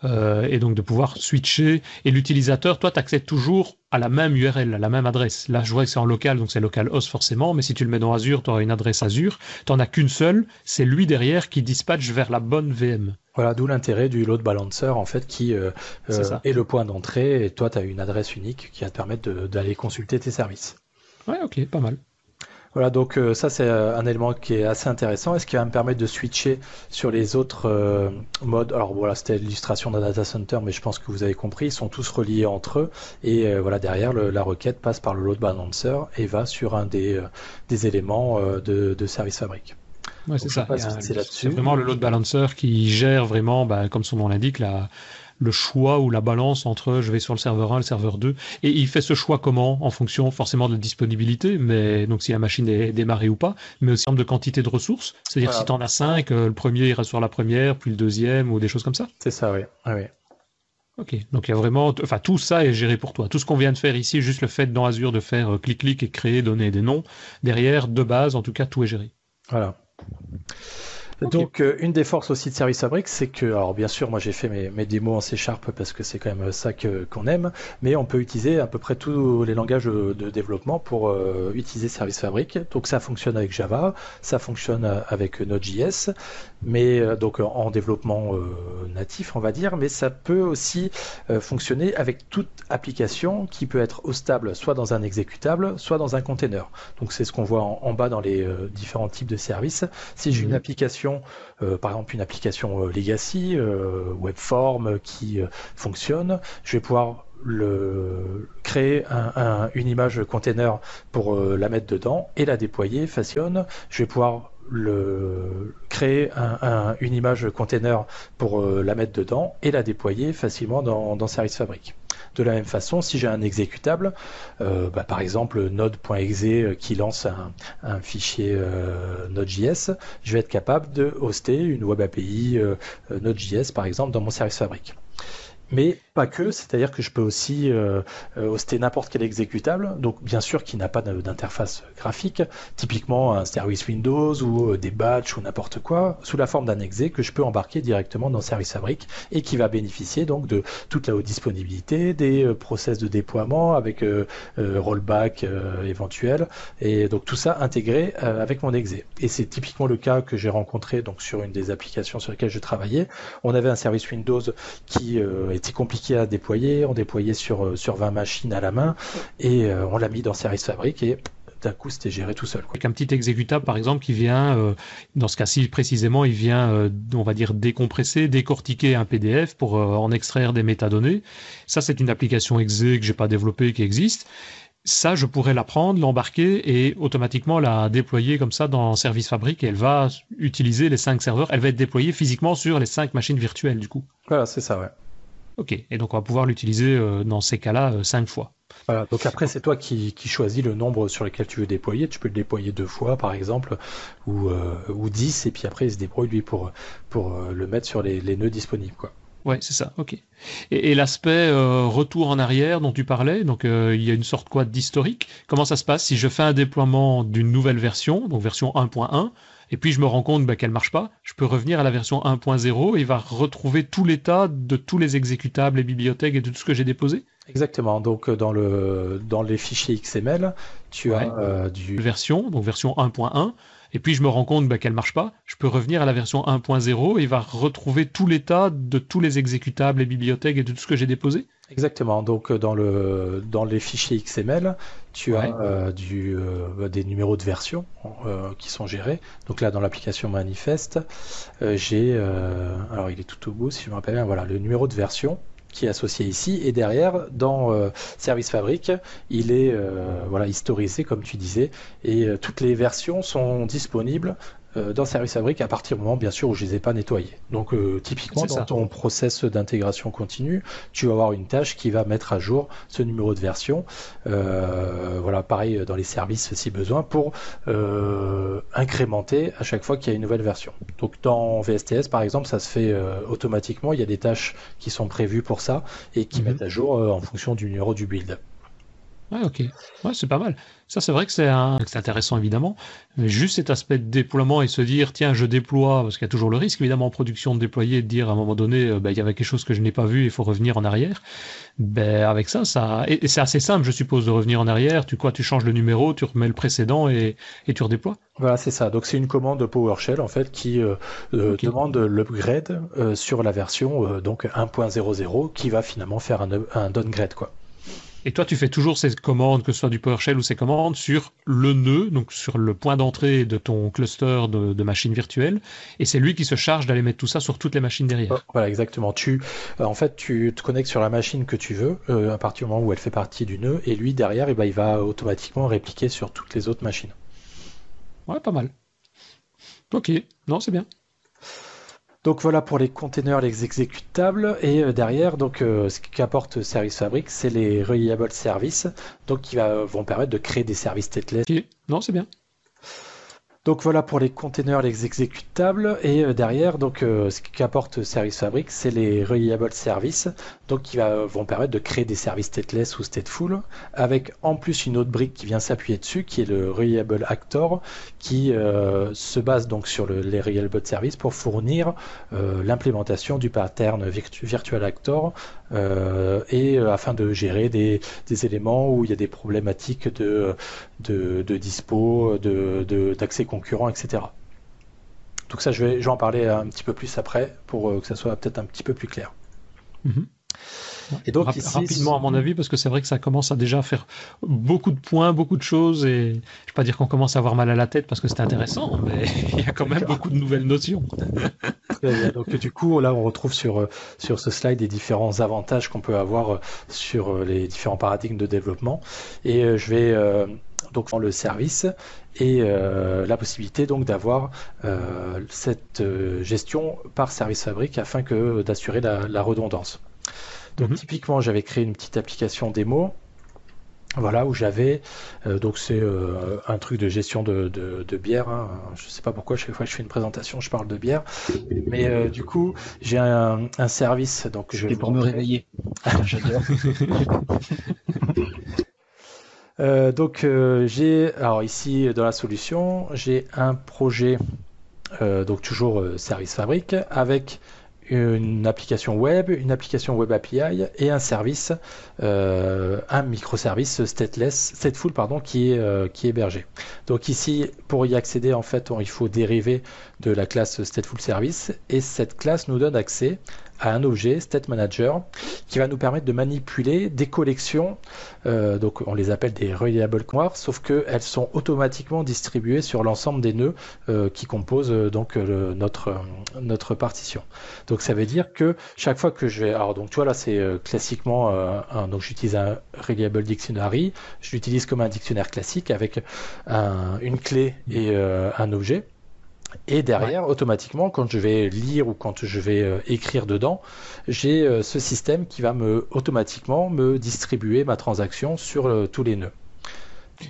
euh, et donc de pouvoir switcher. Et l'utilisateur, toi, tu accèdes toujours à la même URL, à la même adresse. Là, je vois que c'est en local, donc c'est local host forcément, mais si tu le mets dans Azure, tu auras une adresse Azure. Tu as qu'une seule, c'est lui derrière qui dispatche vers la bonne VM. Voilà, d'où l'intérêt du load balancer, en fait, qui euh, euh est, le point d'entrée, et toi, tu as une adresse unique qui va te permettre d'aller consulter tes services. Ouais, ok, pas mal. Voilà, donc euh, ça c'est euh, un élément qui est assez intéressant et ce qui va me permettre de switcher sur les autres euh, modes. Alors voilà, c'était l'illustration d'un data center, mais je pense que vous avez compris, ils sont tous reliés entre eux et voilà derrière la requête passe par le load balancer et va sur un des, des éléments de, de service fabrique. Ouais, c'est ça. C'est vraiment le load balancer qui gère vraiment, bah, comme son nom l'indique, la, le choix ou la balance entre je vais sur le serveur 1 le serveur 2 et il fait ce choix comment en fonction forcément de la disponibilité mais donc si la machine est démarrée ou pas mais aussi en termes de quantité de ressources. C'est-à-dire si tu en as 5 euh, le premier ira sur la première puis le deuxième ou des choses comme ça. C'est ça oui. Oui. Ok, donc il y a vraiment, enfin tout ça est géré pour toi. Tout ce qu'on vient de faire ici, juste le fait dans Azure de faire clic-clic euh, et créer, donner des noms, derrière, de base, en tout cas, tout est géré. Voilà. Donc, euh, une des forces aussi de Service Fabric, c'est que, alors bien sûr, moi j'ai fait mes, mes, démos en C Sharp parce que c'est quand même ça qu'on aime, mais on peut utiliser à peu près tous les langages de développement pour euh, utiliser Service Fabric. Donc, ça fonctionne avec Java, ça fonctionne avec Node.js, mais euh, donc en développement natif, on va dire, mais ça peut aussi fonctionner avec toute application qui peut être hostable soit dans un exécutable, soit dans un container. Donc, c'est ce qu'on voit en, bas dans les différents types de services. Si j'ai une mhm. Euh, par exemple une application euh, legacy, euh, webform qui fonctionne, je vais pouvoir le, créer une image container pour la mettre dedans et la déployer facilement. Je vais pouvoir le, créer une image container pour la mettre dedans et la déployer facilement dans Service Fabric. De la même façon, si j'ai un exécutable, euh, bah, par exemple node.exe euh, qui lance un, fichier euh, Node.js, je vais être capable de hoster une web API Node.js par exemple dans mon service fabrique mais pas que, c'est-à-dire que je peux aussi euh, euh, hoster n'importe quel exécutable, donc bien sûr qui n'a pas d'interface graphique, typiquement un service Windows ou euh, des batchs ou n'importe quoi, sous la forme d'un exe que je peux embarquer directement dans Service Fabric et qui va bénéficier donc de toute la haute disponibilité, des process de déploiement avec rollback éventuel, et donc tout ça intégré avec mon exe. Et c'est typiquement le cas que j'ai rencontré donc sur une des applications sur lesquelles je travaillais. On avait un service Windows qui était compliqué à déployer. On déployait sur, euh, sur 20 machines à la main et euh, on l'a mis dans Service Fabric et d'un coup c'était géré tout seul. Avec un petit exécutable par exemple qui vient, euh, dans ce cas-ci précisément, il vient, on va dire, décompresser, décortiquer un PDF pour en extraire des métadonnées. Ça c'est une application exe que j'ai pas développée qui existe. Ça, je pourrais la prendre, l'embarquer et automatiquement la déployer comme ça dans Service Fabric et elle va utiliser les cinq serveurs. Elle va être déployée physiquement sur les cinq machines virtuelles du coup. Voilà, c'est ça, ouais. Ok, et donc on va pouvoir l'utiliser euh, dans ces cas-là euh, cinq fois. Voilà, donc après c'est toi qui, choisis le nombre sur lequel tu veux déployer. Tu peux le déployer deux fois par exemple, ou, euh, ou 10, et puis après il se débrouille lui pour, pour le mettre sur les, nœuds disponibles. Quoi. Ouais, c'est ça, ok. Et, l'aspect retour en arrière dont tu parlais, donc il y a une sorte quoi d'historique. Comment ça se passe si je fais un déploiement d'une nouvelle version, donc version 1.1, et puis je me rends compte bah, qu'elle marche pas, je peux revenir à la version 1.0 et il va retrouver tout l'état de tous les exécutables et bibliothèques et de tout ce que j'ai déposé. Exactement. Donc euh, dans le dans les fichiers XML, tu as euh, du version, donc version 1.1. Et puis je me rends compte bah, qu'elle marche pas. Je peux revenir à la version 1.0 et il va retrouver tout l'état de tous les exécutables et bibliothèques et de tout ce que j'ai déposé. Exactement. Donc euh, dans le dans les fichiers XML, tu as euh, du, euh, des numéros de version qui sont gérés. Donc là dans l'application manifeste, j'ai alors il est tout au bout si je me rappelle bien. Voilà le numéro de version qui est associé ici et derrière dans Service Fabric, il est voilà historisé comme tu disais et toutes les versions sont disponibles euh, dans Service Fabric à partir du moment, bien sûr, où je les ai pas nettoyés. Donc, euh, typiquement, dans ton process d'intégration continue, tu vas avoir une tâche qui va mettre à jour ce numéro de version. Euh, voilà, pareil dans les services si besoin, pour incrémenter à chaque fois qu'il y a une nouvelle version. Donc, dans VSTS, par exemple, ça se fait automatiquement. Il y a des tâches qui sont prévues pour ça et qui mhm. mettent à jour en fonction du numéro du build. Ouais, ok. Ouais, c'est pas mal. Ça, c'est vrai que c'est intéressant, évidemment. Mais juste cet aspect de déploiement et se dire, tiens, je déploie, parce qu'il y a toujours le risque, évidemment, en production de déployer, de dire à un moment donné, euh, ben, il y avait quelque chose que je n'ai pas vu, il faut revenir en arrière. Ben, avec ça, ça, et, c'est assez simple, je suppose, de revenir en arrière. Tu quoi, tu changes le numéro, tu remets le précédent et, et tu redéploies. Voilà, c'est ça. Donc, c'est une commande PowerShell, en fait, qui euh, euh, demande l'upgrade sur la version, donc 1.00, qui va finalement faire un, un downgrade, quoi. Et toi, tu fais toujours ces commandes, que ce soit du PowerShell ou ces commandes, sur le nœud, donc sur le point d'entrée de ton cluster de, machines virtuelles, et c'est lui qui se charge d'aller mettre tout ça sur toutes les machines derrière. Voilà, exactement. Tu, euh, en fait, tu te connectes sur la machine que tu veux, euh, à partir du moment où elle fait partie du nœud, et lui derrière, eh ben, il va automatiquement répliquer sur toutes les autres machines. Ouais, pas mal. Ok, non, c'est bien. Donc voilà pour les containers, les exécutables. Et euh, derrière, donc euh, ce qu'apporte Service Fabric, c'est les reliable services, donc qui vont permettre de créer des services stateless. Non, c'est bien. Donc voilà pour les containers, les exécutables. Et euh, derrière, donc euh, ce qu'apporte Service Fabric, c'est les reliable services, donc qui vont permettre de créer des services stateless ou stateful, avec en plus une autre brique qui vient s'appuyer dessus, qui est le reliable actor, qui euh, se base donc sur les reliable services pour fournir l'implémentation du pattern virtual actor et afin de gérer des, éléments où il y a des problématiques de, de, de dispo, d'accès concurrents, etc. Donc ça, je vais, en parler un petit peu plus après pour euh, que ça soit peut-être un petit peu plus clair. Mhm. Et donc rapidement à mon avis, parce que c'est vrai que ça commence à déjà faire beaucoup de points, beaucoup de choses, et je vais pas dire qu'on commence à avoir mal à la tête parce que c'est intéressant, mais il y a quand même beaucoup de nouvelles notions. donc du coup, là, on retrouve sur sur ce slide les différents avantages qu'on peut avoir euh, sur euh, les différents paradigmes de développement, et je vais donc dans le service et euh, la possibilité donc d'avoir euh, cette euh, gestion par service fabrique afin que d'assurer la, redondance. Donc mhm. typiquement j'avais créé une petite application démo. Voilà où j'avais donc c'est un truc de gestion de, de, bière hein. je sais pas pourquoi chaque fois que je fais une présentation je parle de bière. Mais du coup j'ai un, service donc je pour me réveiller. J'adore. Euh, donc euh, j'ai, alors ici dans la solution, j'ai un projet, euh, donc toujours service fabrique, avec une application web, une application web API et un service, un microservice stateless, stateful pardon, qui est qui est hébergé. Donc ici, pour y accéder, en fait, il faut dériver de la classe stateful service et cette classe nous donne accès à un objet State Manager qui va nous permettre de manipuler des collections, euh, donc on les appelle des reliable noirs, sauf qu'elles sont automatiquement distribuées sur l'ensemble des nœuds euh, qui composent euh, donc notre notre partition. Donc ça veut dire que chaque fois que je vais, alors donc tu vois là c'est classiquement un, donc j'utilise un reliable dictionary, je l'utilise comme un dictionnaire classique avec une clé et un objet. Et derrière, automatiquement, quand je vais lire ou quand je vais euh, écrire dedans, j'ai euh, ce système qui va me automatiquement me distribuer ma transaction sur euh, tous les nœuds.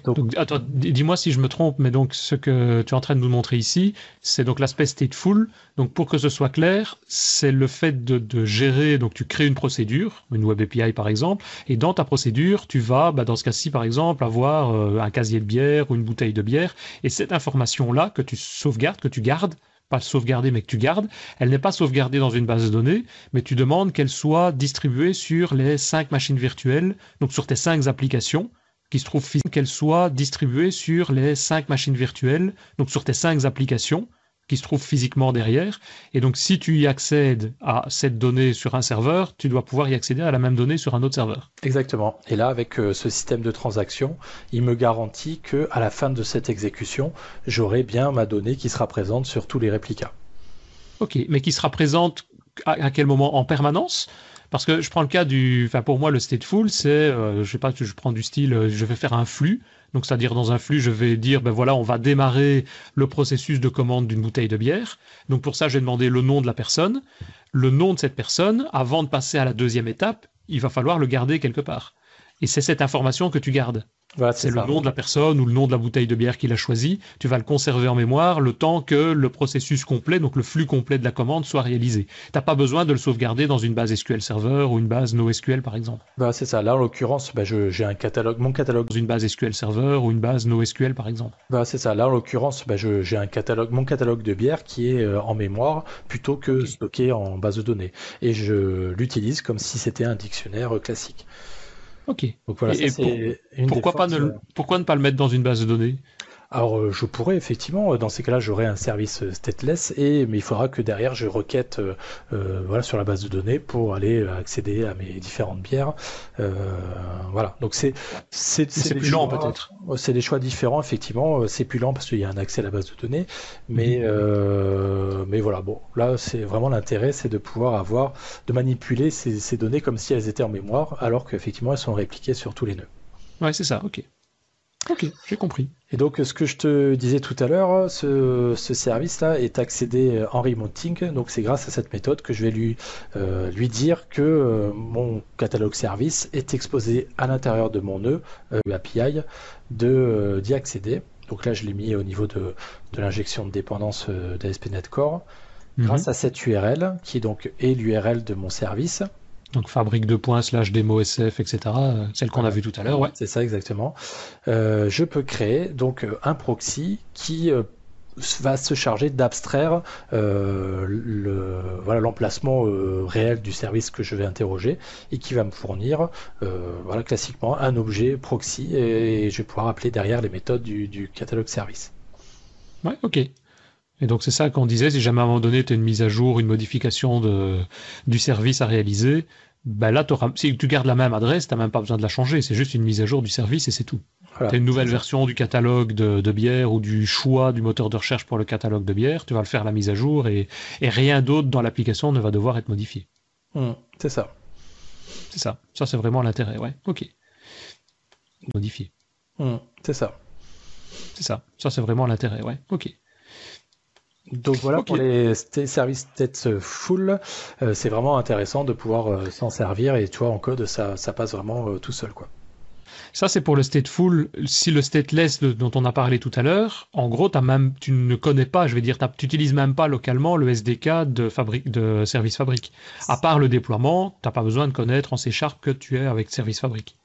Donc, attends, dis-moi si je me trompe, mais donc ce que tu es en train de nous montrer ici, c'est donc l'aspect stateful. Donc pour que ce soit clair, c'est le fait de, gérer, donc tu crées une procédure, une web API par exemple, et dans ta procédure, tu vas, bah, dans ce cas-ci par exemple, avoir euh, un casier de bière ou une bouteille de bière, et cette information-là que tu sauvegardes, que tu gardes, pas sauvegarder mais que tu gardes, elle n'est pas sauvegardée dans une base de données, mais tu demandes qu'elle soit distribuée sur les cinq machines virtuelles, donc sur tes cinq applications, qui se trouve physique, qu'elle soit distribuée sur les cinq machines virtuelles, donc sur tes cinq applications qui se trouvent physiquement derrière. Et donc, si tu y accèdes à cette donnée sur un serveur, tu dois pouvoir y accéder à la même donnée sur un autre serveur. Exactement. Et là, avec euh, ce système de transaction, il me garantit que à la fin de cette exécution, j'aurai bien ma donnée qui sera présente sur tous les réplicas. Ok, mais qui sera présente à quel moment? En permanence? Parce que je prends le cas du, enfin pour moi le stateful, c'est, euh, je sais pas, je prends du style, euh, je vais faire un flux. Donc c'est-à-dire dans un flux, je vais dire, ben voilà, on va démarrer le processus de commande d'une bouteille de bière. Donc pour ça, je vais demander le nom de la personne, le nom de cette personne. Avant de passer à la deuxième étape, il va falloir le garder quelque part. Et c'est cette information que tu gardes c'est le nom de la personne ou le nom de la bouteille de bière qu'il a choisi. Tu vas le conserver en mémoire le temps que le processus complet, donc le flux complet de la commande, soit réalisé. Tu n'as pas besoin de le sauvegarder dans une base SQL Server ou une base NoSQL par exemple. Bah, c'est ça. Là, en l'occurrence, bah, j'ai un catalogue, mon catalogue. Dans une base SQL Server ou une base NoSQL par exemple. Bah, c'est ça. Là, en l'occurrence, bah, j'ai un catalogue, mon catalogue de bière qui est euh, en mémoire plutôt que stocké en base de données. Et je l'utilise comme si c'était un dictionnaire euh, classique. Ok. pourquoi, pas ne, pourquoi ne pas le mettre dans une base de données? Alors euh, je pourrais effectivement, euh, dans ces cas-là, j'aurai un service euh, stateless, et, mais il faudra que derrière je requête voilà, sur la base de données pour aller accéder à mes différentes bières. voilà, donc c'est c'est plus lent peut-être. C'est des choix différents effectivement. C'est plus lent parce qu'il y a un accès à la base de données, mais mhm. mais voilà bon là c'est vraiment l'intérêt, c'est de pouvoir avoir de manipuler ces, ces données comme si elles étaient en mémoire, alors qu'effectivement elles sont répliquées sur tous les nœuds. Ouais c'est ça, ok. Ok, j'ai compris. Et donc, ce que je te disais tout à l'heure, ce, service-là est accédé en remoting. Donc, c'est grâce à cette méthode que je vais lui, euh, lui dire que euh, mon catalogue service est exposé à l'intérieur de mon nœud euh, API, d'y accéder. Donc là, je l'ai mis au niveau de, l'injection de dépendance d'ASP.NET Core. Mhm. Grâce à cette URL, qui donc est l'URL de mon service, donc fabrique de points slash démo SF, etc. Celle qu'on a vue tout à l'heure, ouais. C'est ça exactement. je peux créer donc un proxy qui va se charger d'abstraire euh, le, voilà l'emplacement euh, réel du service que je vais interroger et qui va me fournir euh, voilà classiquement un objet proxy et je vais pouvoir appeler derrière les méthodes du, catalogue service. Ouais, ok. Et donc c'est ça qu'on disait, si jamais à un moment donné tu as une mise à jour, une modification de, du service à réaliser, ben là, si tu gardes la même adresse, tu n'as même pas besoin de la changer, c'est juste une mise à jour du service et c'est tout. Tu as une nouvelle version du catalogue de, bière ou du choix du moteur de recherche pour le catalogue de bière, tu vas le faire la mise à jour et, rien d'autre dans l'application ne va devoir être modifié. Mmh, c'est ça. C'est ça. Ça, c'est vraiment l'intérêt, ouais. Ok. Modifier. Mmh, c'est ça. C'est ça. Ça, c'est vraiment l'intérêt, ouais. Ok. Donc voilà pour les services tête full, euh, c'est vraiment intéressant de pouvoir euh, s'en servir et tu vois en code ça, ça passe vraiment euh, tout seul quoi. Ça, c'est pour le stateful. Si le stateless dont on a parlé tout à l'heure, en gros, as même, tu ne connais pas, je vais dire, tu n'utilises même pas localement le SDK de, fabrique, de Service Fabric. À part le déploiement, tu n'as pas besoin de connaître en C Sharp que tu es avec Service Fabric.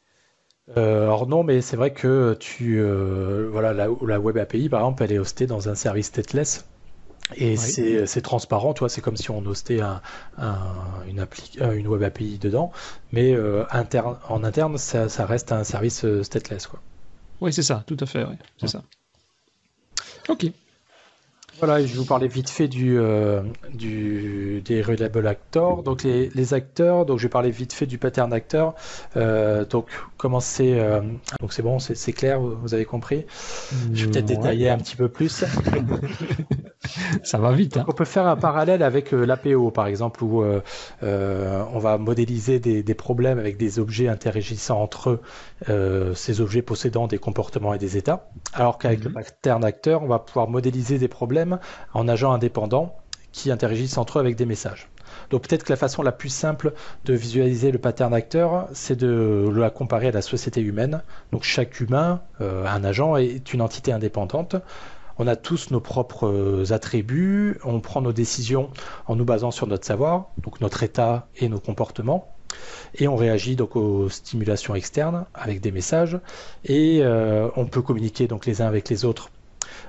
Euh, alors non, mais c'est vrai que tu, euh, voilà, la, la Web API, par exemple, elle est hostée dans un service stateless. Et c'est transparent, c'est comme si on hostait un, une, appli, euh, une web API dedans, mais euh, interne, en interne, ça, ça, reste un service euh, stateless. Quoi. Oui, c'est ça, tout à fait, oui, c'est ça. Ok. Voilà, je vais vous parler vite fait du, euh, du des reliable actors. Donc les, les, acteurs, donc je vais parler vite fait du pattern acteur. Euh, donc comment c'est euh, donc c'est bon, c'est clair, vous avez compris? Je vais peut-être détailler un petit peu plus. Ça va vite. Hein. on peut faire un parallèle avec l'APO par exemple où on va modéliser des, des, problèmes avec des objets interagissant entre eux, ces objets possédant des comportements et des états. Alors qu'avec le mhm. pattern acteur, on va pouvoir modéliser des problèmes en agents indépendants qui interagissent entre eux avec des messages. Donc peut-être que la façon la plus simple de visualiser le pattern acteur, c'est de le comparer à la société humaine. Donc chaque humain, euh, un agent, est une entité indépendante. On a tous nos propres euh, attributs, on prend nos décisions en nous basant sur notre savoir, donc notre état et nos comportements, et on réagit donc aux stimulations externes avec des messages, et euh, on peut communiquer donc les uns avec les autres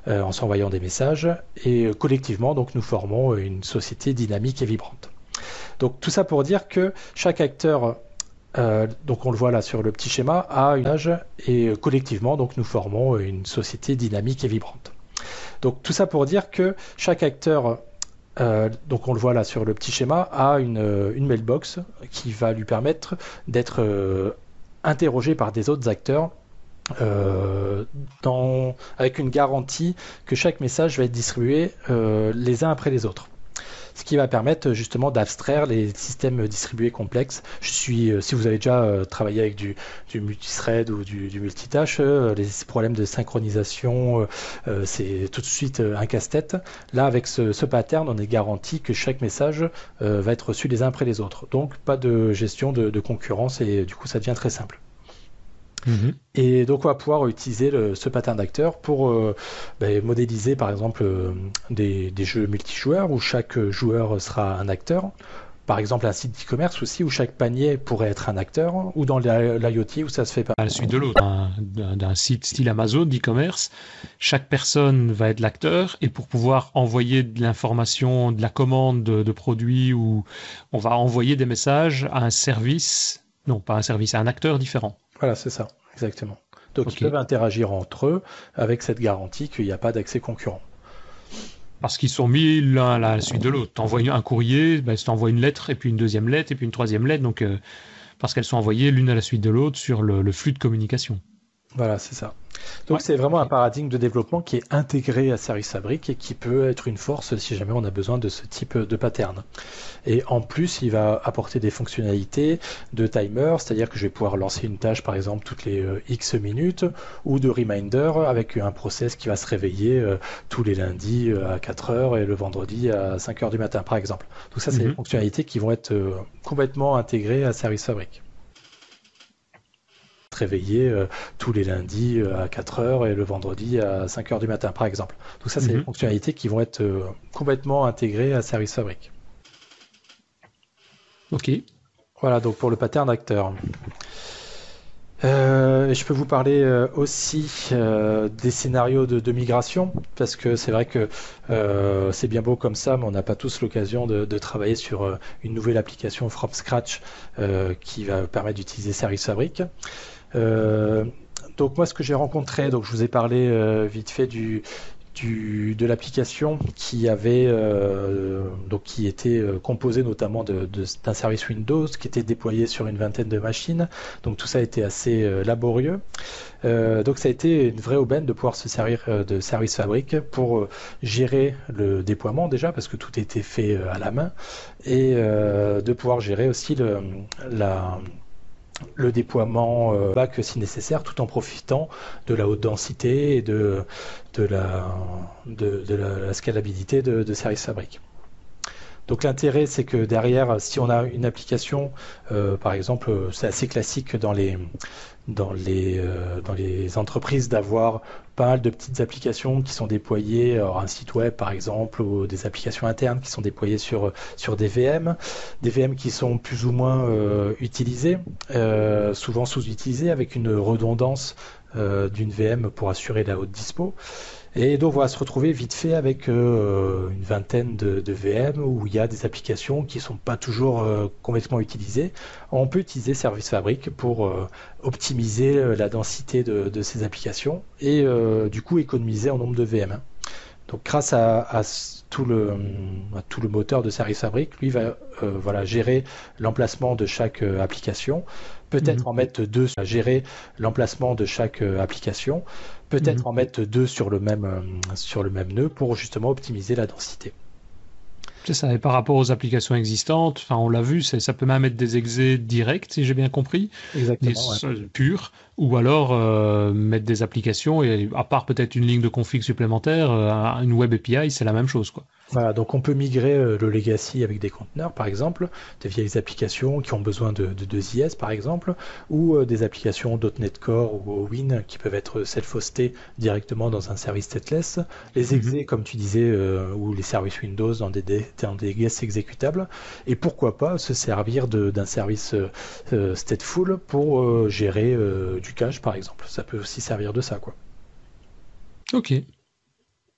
euh, en s'envoyant des messages et collectivement donc nous formons une société dynamique et vibrante. Donc tout ça pour dire que chaque acteur donc on le voit là sur le petit schéma, a une âge et collectivement donc nous formons une société dynamique et vibrante. Donc tout ça pour dire que chaque acteur, donc on le voit là sur le petit schéma, a une, une mailbox qui va lui permettre d'être interrogé par des autres acteurs euh, avec une garantie que chaque message va être distribué euh, les uns après les autres. Ce qui va permettre justement d'abstraire les systèmes distribués complexes. Je suis, euh, si vous avez déjà travaillé avec du, multithread ou du, multitâche, les problèmes de synchronisation, c'est tout de suite un casse-tête. Là, avec ce, pattern, on est garanti que chaque message va être reçu les uns après les autres. Donc, pas de gestion de concurrence et du coup, ça devient très simple. Mhm. Et donc on va pouvoir utiliser ce pattern d'acteur pour euh, ben, modéliser par exemple euh, des, jeux multijoueurs où chaque joueur sera un acteur. Par exemple, un site d'e-commerce aussi où chaque panier pourrait être un acteur, ou dans l'IoT où ça se fait pas. À la suite de l'autre, d'un site style Amazon d'e-commerce, chaque personne va être l'acteur, et pour pouvoir envoyer de l'information, de la commande de, de produits, ou on va envoyer des messages à un service, non pas un service, un acteur différent. Voilà, c'est ça, exactement. Donc ils peuvent interagir entre eux avec cette garantie qu'il n'y a pas d'accès concurrent. Parce qu'ils sont mis l'un à la suite de l'autre. Tu envoies un courrier, ben, tu envoies une lettre, et puis une deuxième lettre, et puis une troisième lettre, donc euh, parce qu'elles sont envoyées l'une à la suite de l'autre sur le flux de communication. Voilà, c'est ça. Donc c'est vraiment un paradigme de développement qui est intégré à Service Fabric et qui peut être une force si jamais on a besoin de ce type de pattern. Et en plus, il va apporter des fonctionnalités de timer, c'est-à-dire que je vais pouvoir lancer une tâche par exemple toutes les euh, X minutes ou de reminder avec un process qui va se réveiller euh, tous les lundis euh, à 4 heures et le vendredi à 5 heures du matin par exemple. Donc ça, c'est des mhm. fonctionnalités qui vont être complètement intégrées à Service Fabric. Réveiller tous les lundis à 4 heures et le vendredi à 5 heures du matin, par exemple. Donc ça, c'est des mhm. fonctionnalités qui vont être complètement intégrées à Service Fabric. Ok. Voilà, donc pour le pattern acteur. Euh, je peux vous parler euh, aussi euh, des scénarios de, migration, parce que c'est vrai que c'est bien beau comme ça, mais on n'a pas tous l'occasion de, travailler sur une nouvelle application from scratch qui va permettre d'utiliser Service Fabric. Donc moi, ce que j'ai rencontré, donc je vous ai parlé vite fait de l'application qui avait euh, donc qui était euh, composé notamment d'un service Windows qui était déployé sur une vingtaine de machines. Donc tout ça a été assez euh, laborieux. donc ça a été une vraie aubaine de pouvoir se servir de Service Fabric pour gérer le déploiement déjà parce que tout était fait à la main et de pouvoir gérer aussi la le déploiement euh, back si nécessaire, tout en profitant de la haute densité et de, de, la, de, la, scalabilité de, Service Fabric. Donc l'intérêt, c'est que derrière, si on a une application, euh, par exemple, c'est assez classique dans les, dans les, euh, dans les entreprises d'avoir pas mal de petites applications qui sont déployées, un site web par exemple, ou des applications internes qui sont déployées sur, sur des VM, des VM qui sont plus ou moins euh, utilisées, euh, souvent sous-utilisées avec une redondance d'une VM pour assurer la haute dispo. Et donc on va se retrouver vite fait avec euh, une vingtaine de, VM où il y a des applications qui ne sont pas toujours euh, complètement utilisées. On peut utiliser Service Fabric pour euh, optimiser la densité de, ces applications et du coup économiser en nombre de VM. Donc grâce à, tout, le, tout le moteur de Service Fabric, lui va voilà, gérer l'emplacement de chaque application, peut-être mhm. en mettre deux à gérer l'emplacement de chaque application, peut-être mhm. en mettre deux sur le même euh, sur le même nœud pour justement optimiser la densité. C'est ça. Et par rapport aux applications existantes, enfin, on l'a vu, ça peut même être des exés directs, si j'ai bien compris, Exactement, purs, ou alors euh, mettre des applications et à part peut-être une ligne de config supplémentaire, euh, une web API, c'est la même chose, quoi. Voilà, donc on peut migrer euh, le legacy avec des conteneurs, par exemple, des vieilles applications qui ont besoin de, de 2IS, par exemple, ou euh, des applications .NET Core ou Win qui peuvent être self-hostées directement dans un service stateless, les mhm. exés, comme tu disais, euh, ou les services Windows dans des, dans des guests exécutables, et pourquoi pas se servir d'un service stateful pour gérer du cache, par exemple. Ça peut aussi servir de ça, quoi. Ok.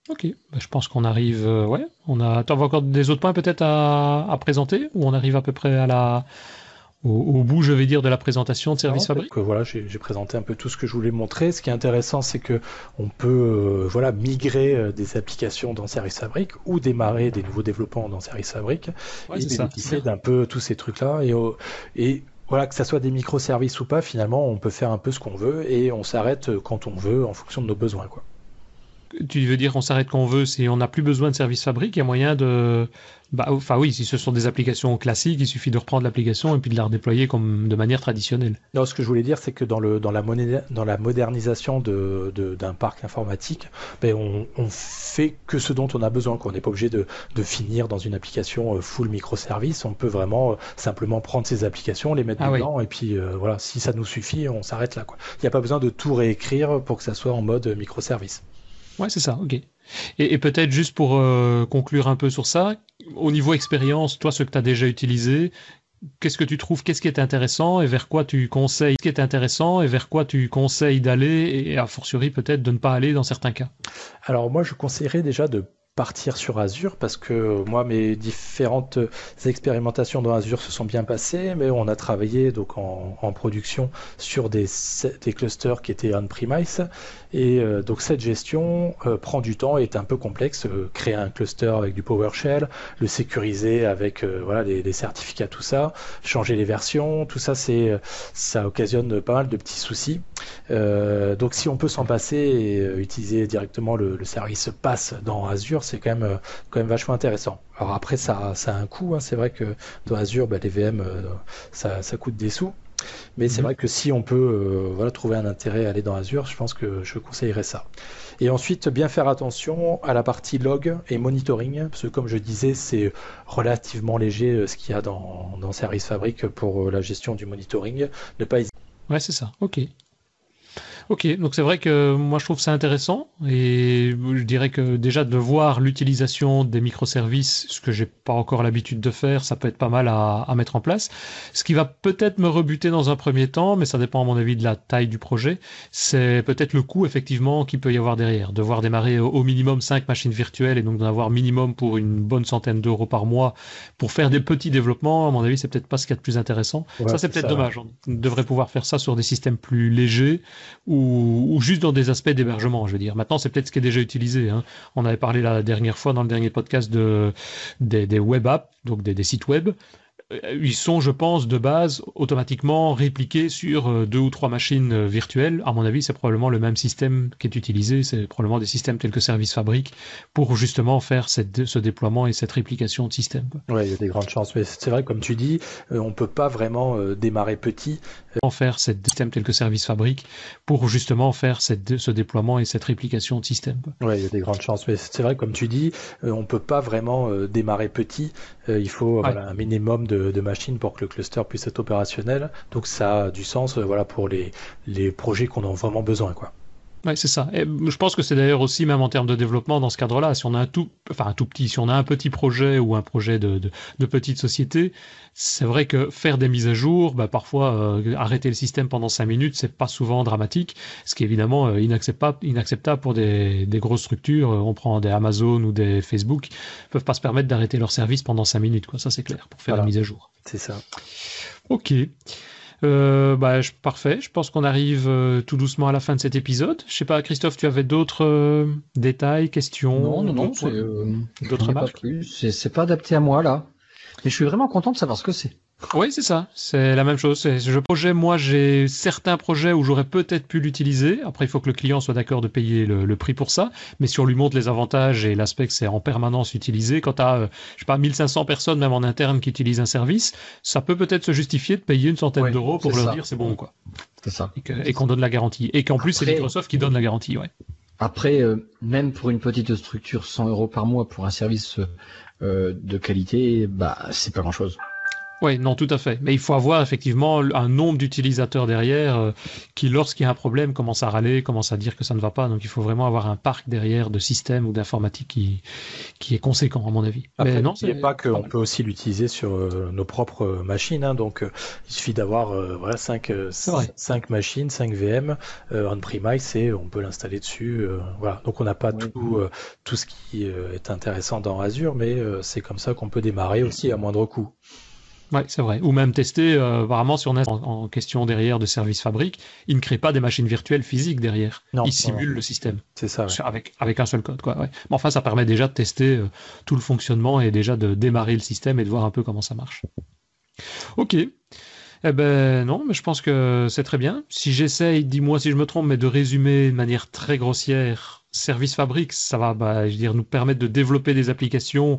Ok, bah, je pense qu'on arrive. Euh, ouais, on a. Tu as encore des autres points peut-être à, présenter ou on arrive à peu près à la au, bout, je vais dire, de la présentation de Service Fabric. voilà, j'ai présenté un peu tout ce que je voulais montrer. Ce qui est intéressant, c'est que on peut euh, voilà migrer euh, des applications dans Service Fabric ou démarrer des nouveaux développements dans Service Fabric et bénéficier d'un peu tous ces trucs-là et, et voilà, que ça soit des microservices ou pas, finalement, on peut faire un peu ce qu'on veut et on s'arrête quand on veut en fonction de nos besoins, quoi tu veux dire qu'on s'arrête quand on veut, si on n'a plus besoin de service fabrique, il y a moyen de, bah, enfin oui, si ce sont des applications classiques, il suffit de reprendre l'application et puis de la redéployer comme de manière traditionnelle. Non, ce que je voulais dire, c'est que dans, le, dans, la, dans la modernisation d'un de, d'un parc informatique, ben on, on, fait que ce dont on a besoin. qu'on n'est pas obligé de, de, finir dans une application euh, full microservice. On peut vraiment euh, simplement prendre ces applications, les mettre ah dedans, et puis euh, voilà, si ça nous suffit, on s'arrête là. Il n'y a pas besoin de tout réécrire pour que ça soit en mode microservice. Ouais, c'est ça, ok. Et, peut-être juste pour euh, conclure un peu sur ça, au niveau expérience, toi, ce que tu as déjà utilisé, qu'est-ce que tu trouves, qu'est-ce qui est intéressant et vers quoi tu conseilles, ce qui est intéressant et vers quoi tu conseilles d'aller et a fortiori peut-être de ne pas aller dans certains cas? Alors moi, je conseillerais déjà de partir sur Azure parce que moi mes différentes expérimentations dans Azure se sont bien passées mais on a travaillé donc en, production sur des, des clusters qui étaient on-premise. Et euh, donc cette gestion euh, prend du temps et est un peu complexe euh, créer un cluster avec du PowerShell le sécuriser avec voilà les, certificats tout ça changer les versions. Tout ça c'est ça occasionne pas mal de petits soucis. Donc si on peut s'en passer et utiliser directement le, le service pass dans Azure c'est quand même, euh, quand même vachement intéressant. Alors après, ça, ça a un coût. Hein. C'est vrai que dans Azure, bah, les VM, euh, ça, ça, coûte des sous. Mais c'est mhm. vrai que si on peut euh, voilà, trouver un intérêt à aller dans Azure, je pense que je conseillerais ça. Et ensuite, bien faire attention à la partie log et monitoring, parce que comme je disais, c'est relativement léger ce qu'il y a dans, dans Service Fabric pour la gestion du monitoring. Ne pas Ouais, c'est ça. Ok. Ok, donc c'est vrai que moi je trouve ça intéressant et je dirais que déjà de voir l'utilisation des microservices, ce que j'ai pas encore l'habitude de faire, ça peut être pas mal à, à mettre en place. Ce qui va peut-être me rebuter dans un premier temps, mais ça dépend à mon avis de la taille du projet, c'est peut-être le coût effectivement qu'il peut y avoir derrière. Devoir démarrer au, minimum 5 machines virtuelles et donc d'en avoir minimum pour une bonne centaine d'euros par mois pour faire des petits développements, à mon avis c'est peut-être pas ce qu'il y a de plus intéressant. ça c'est peut-être dommage. On devrait pouvoir faire ça sur des systèmes plus légers ou ou, juste dans des aspects d'hébergement, je veux dire. Maintenant, c'est peut-être ce qui est déjà utilisé. Hein. On avait parlé la dernière fois dans le dernier podcast de, des, des web apps, donc des, des sites web. Euh, ils sont, je pense, de base automatiquement répliqués sur euh, deux ou trois machines euh, virtuelles. À mon avis, c'est probablement le même système qui est utilisé. C'est probablement des systèmes tels que Service Fabric pour justement faire cette, ce déploiement et cette réplication de système. Oui, il y a des grandes chances. Mais c'est vrai, comme tu dis, on peut pas vraiment démarrer petit. En faire cette système tel que Service Fabric pour justement faire cette, ce déploiement et cette réplication de système. Oui, il y a des grandes chances. Mais c'est vrai, comme tu dis, on peut pas vraiment démarrer petit. il faut voilà, un minimum de de, machines pour que le cluster puisse être opérationnel. Donc ça a du sens euh, voilà, pour les, les projets qu'on a vraiment besoin. Quoi. Oui, c'est ça. Et je pense que c'est d'ailleurs aussi, même en termes de développement, dans ce cadre-là, si on a un tout, enfin un tout petit, si on a un petit projet ou un projet de, de, petite société, c'est vrai que faire des mises à jour, bah, parfois euh, arrêter le système pendant cinq minutes, c'est pas souvent dramatique, ce qui est évidemment euh, inacceptable, inacceptable pour des, des grosses structures. On prend des Amazon ou des Facebook, ils peuvent pas se permettre d'arrêter leur service pendant cinq minutes, quoi. Ça c'est clair pour faire la mise à jour. C'est ça. Ok. Euh, bah, parfait. Je pense qu'on arrive euh, tout doucement à la fin de cet épisode. Je sais pas, Christophe, tu avais d'autres euh, détails, questions Non, non, non. D'autres marques C'est pas adapté à moi là. Mais je suis vraiment content de savoir ce que c'est. Oui, c'est ça. C'est la même chose. Je projet, moi, j'ai certains projets où j'aurais peut-être pu l'utiliser. Après, il faut que le client soit d'accord de payer le, prix pour ça. Mais si on lui montre les avantages et l'aspect que c'est en permanence utilisé, quand tu as, euh, je sais pas, 1500 personnes, même en interne, qui utilisent un service, ça peut peut-être se justifier de payer une centaine d'euros pour leur dire c'est bon, quoi. C'est ça. Et qu'on donne la garantie. Et qu'en plus, c'est Microsoft qui donne la garantie, ouais. Après, euh, même pour une petite structure, 100 euros par mois pour un service euh, de qualité, bah, c'est pas grand chose. Oui, non, tout à fait. Mais il faut avoir effectivement un nombre d'utilisateurs derrière euh, qui, lorsqu'il y a un problème, commence à râler, commence à dire que ça ne va pas. Donc il faut vraiment avoir un parc derrière de systèmes ou d'informatique qui, qui est conséquent, à mon avis. Mais non, c'est pas qu'on peut aussi l'utiliser sur euh, nos propres machines. Hein, donc euh, il suffit d'avoir voilà, 5, 5 machines, 5 VM on-premise et on peut l'installer dessus. voilà. Donc on n'a pas tout, tout ce qui est intéressant dans Azure, mais c'est comme ça qu'on peut démarrer aussi à moindre coût. Oui, c'est vrai. Ou même tester, euh, apparemment, si on est en, question derrière de service fabrique, il ne crée pas des machines virtuelles physiques derrière. Non, il simule le système. C'est ça. Avec, avec un seul code, quoi. Ouais. Mais enfin, ça permet déjà de tester euh, tout le fonctionnement et déjà de démarrer le système et de voir un peu comment ça marche. Ok. Eh ben non, mais je pense que c'est très bien. Si j'essaye, dis-moi si je me trompe, mais de résumer de manière très grossière, Service Fabrique, ça va, bah, je veux dire, nous permettre de développer des applications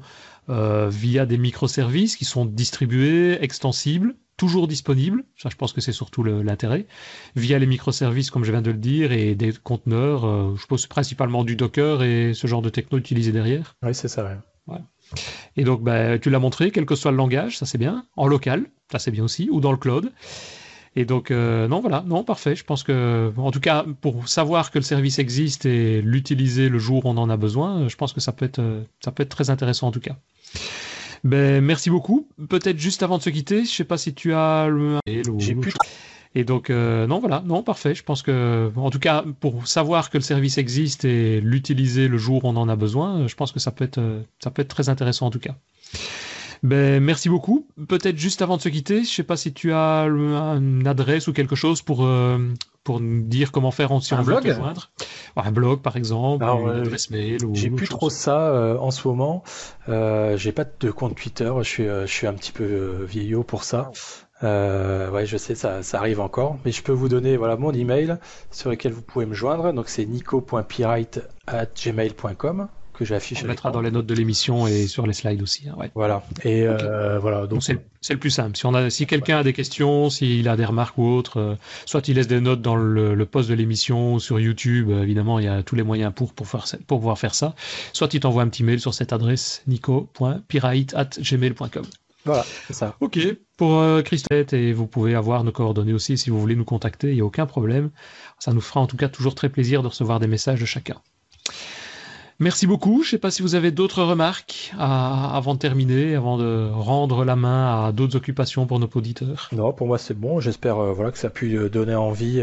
via des microservices qui sont distribués, extensibles, toujours disponibles, ça je pense que c'est surtout l'intérêt, via les microservices comme je viens de le dire et des conteneurs, euh, je pense principalement du Docker et ce genre de techno utilisé derrière. Oui, c'est ça. Ouais. Et donc bah, tu l'as montré, quel que soit le langage, ça c'est bien, en local, ça c'est bien aussi, ou dans le cloud. Et donc, euh, non, voilà, non, parfait. Je pense que, en tout cas, pour savoir que le service existe et l'utiliser le jour où on en a besoin, je pense que ça peut être, ça peut être très intéressant en tout cas. Ben, merci beaucoup. Peut-être juste avant de se quitter, je sais pas si tu as le J'ai plus. Et donc euh, non voilà non parfait. Je pense que en tout cas pour savoir que le service existe et l'utiliser le jour où on en a besoin, je pense que ça peut être ça peut être très intéressant en tout cas. Ben, merci beaucoup. Peut-être juste avant de se quitter, je sais pas si tu as une adresse ou quelque chose pour, euh, pour nous dire comment faire si un on blog veut te joindre. Un blog, par exemple, une euh, adresse mail. Ou j'ai plus trop ça euh, en ce moment. Euh, j'ai pas de compte Twitter. Je suis, je suis un petit peu vieillot pour ça. Euh, ouais, je sais, ça, ça arrive encore, mais je peux vous donner voilà mon email sur lequel vous pouvez me joindre. Donc c'est nico.pirate@gmail.com que j'affiche. On mettra dans les notes de l'émission et sur les slides aussi. Hein, ouais. Voilà. Et euh, voilà. Donc c'est le plus simple. Si on a, si quelqu'un a des questions, s'il a des remarques ou autres, euh, soit il laisse des notes dans le, le post de l'émission sur YouTube. Euh, évidemment, il y a tous les moyens pour pour faire pour pouvoir faire ça. Soit il t'envoie un petit mail sur cette adresse nico.pirate@gmail.com. Voilà, c'est ça. Ok, pour euh, Christophe, et vous pouvez avoir nos coordonnées aussi si vous voulez nous contacter, il n'y a aucun problème. Ça nous fera en tout cas toujours très plaisir de recevoir des messages de chacun. Merci beaucoup. Je ne sais pas si vous avez d'autres remarques avant de terminer, avant de rendre la main à d'autres occupations pour nos auditeurs. Non, pour moi c'est bon. J'espère euh, voilà que ça a pu euh, donner envie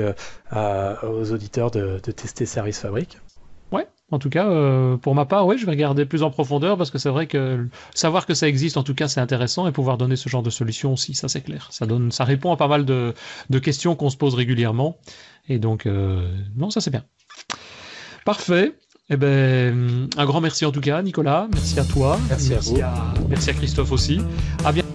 aux auditeurs de, de tester Service Fabrique. Ouais, en tout cas, euh, pour ma part, ouais, je vais regarder plus en profondeur parce que c'est vrai que savoir que ça existe, en tout cas, c'est intéressant et pouvoir donner ce genre de solution aussi, ça c'est clair. Ça donne, ça répond à pas mal de, de questions qu'on se pose régulièrement et donc euh, non, ça c'est bien. Parfait. Eh ben, un grand merci en tout cas, Nicolas. Merci à toi. Merci, à vous. merci à Christophe aussi. À bientôt.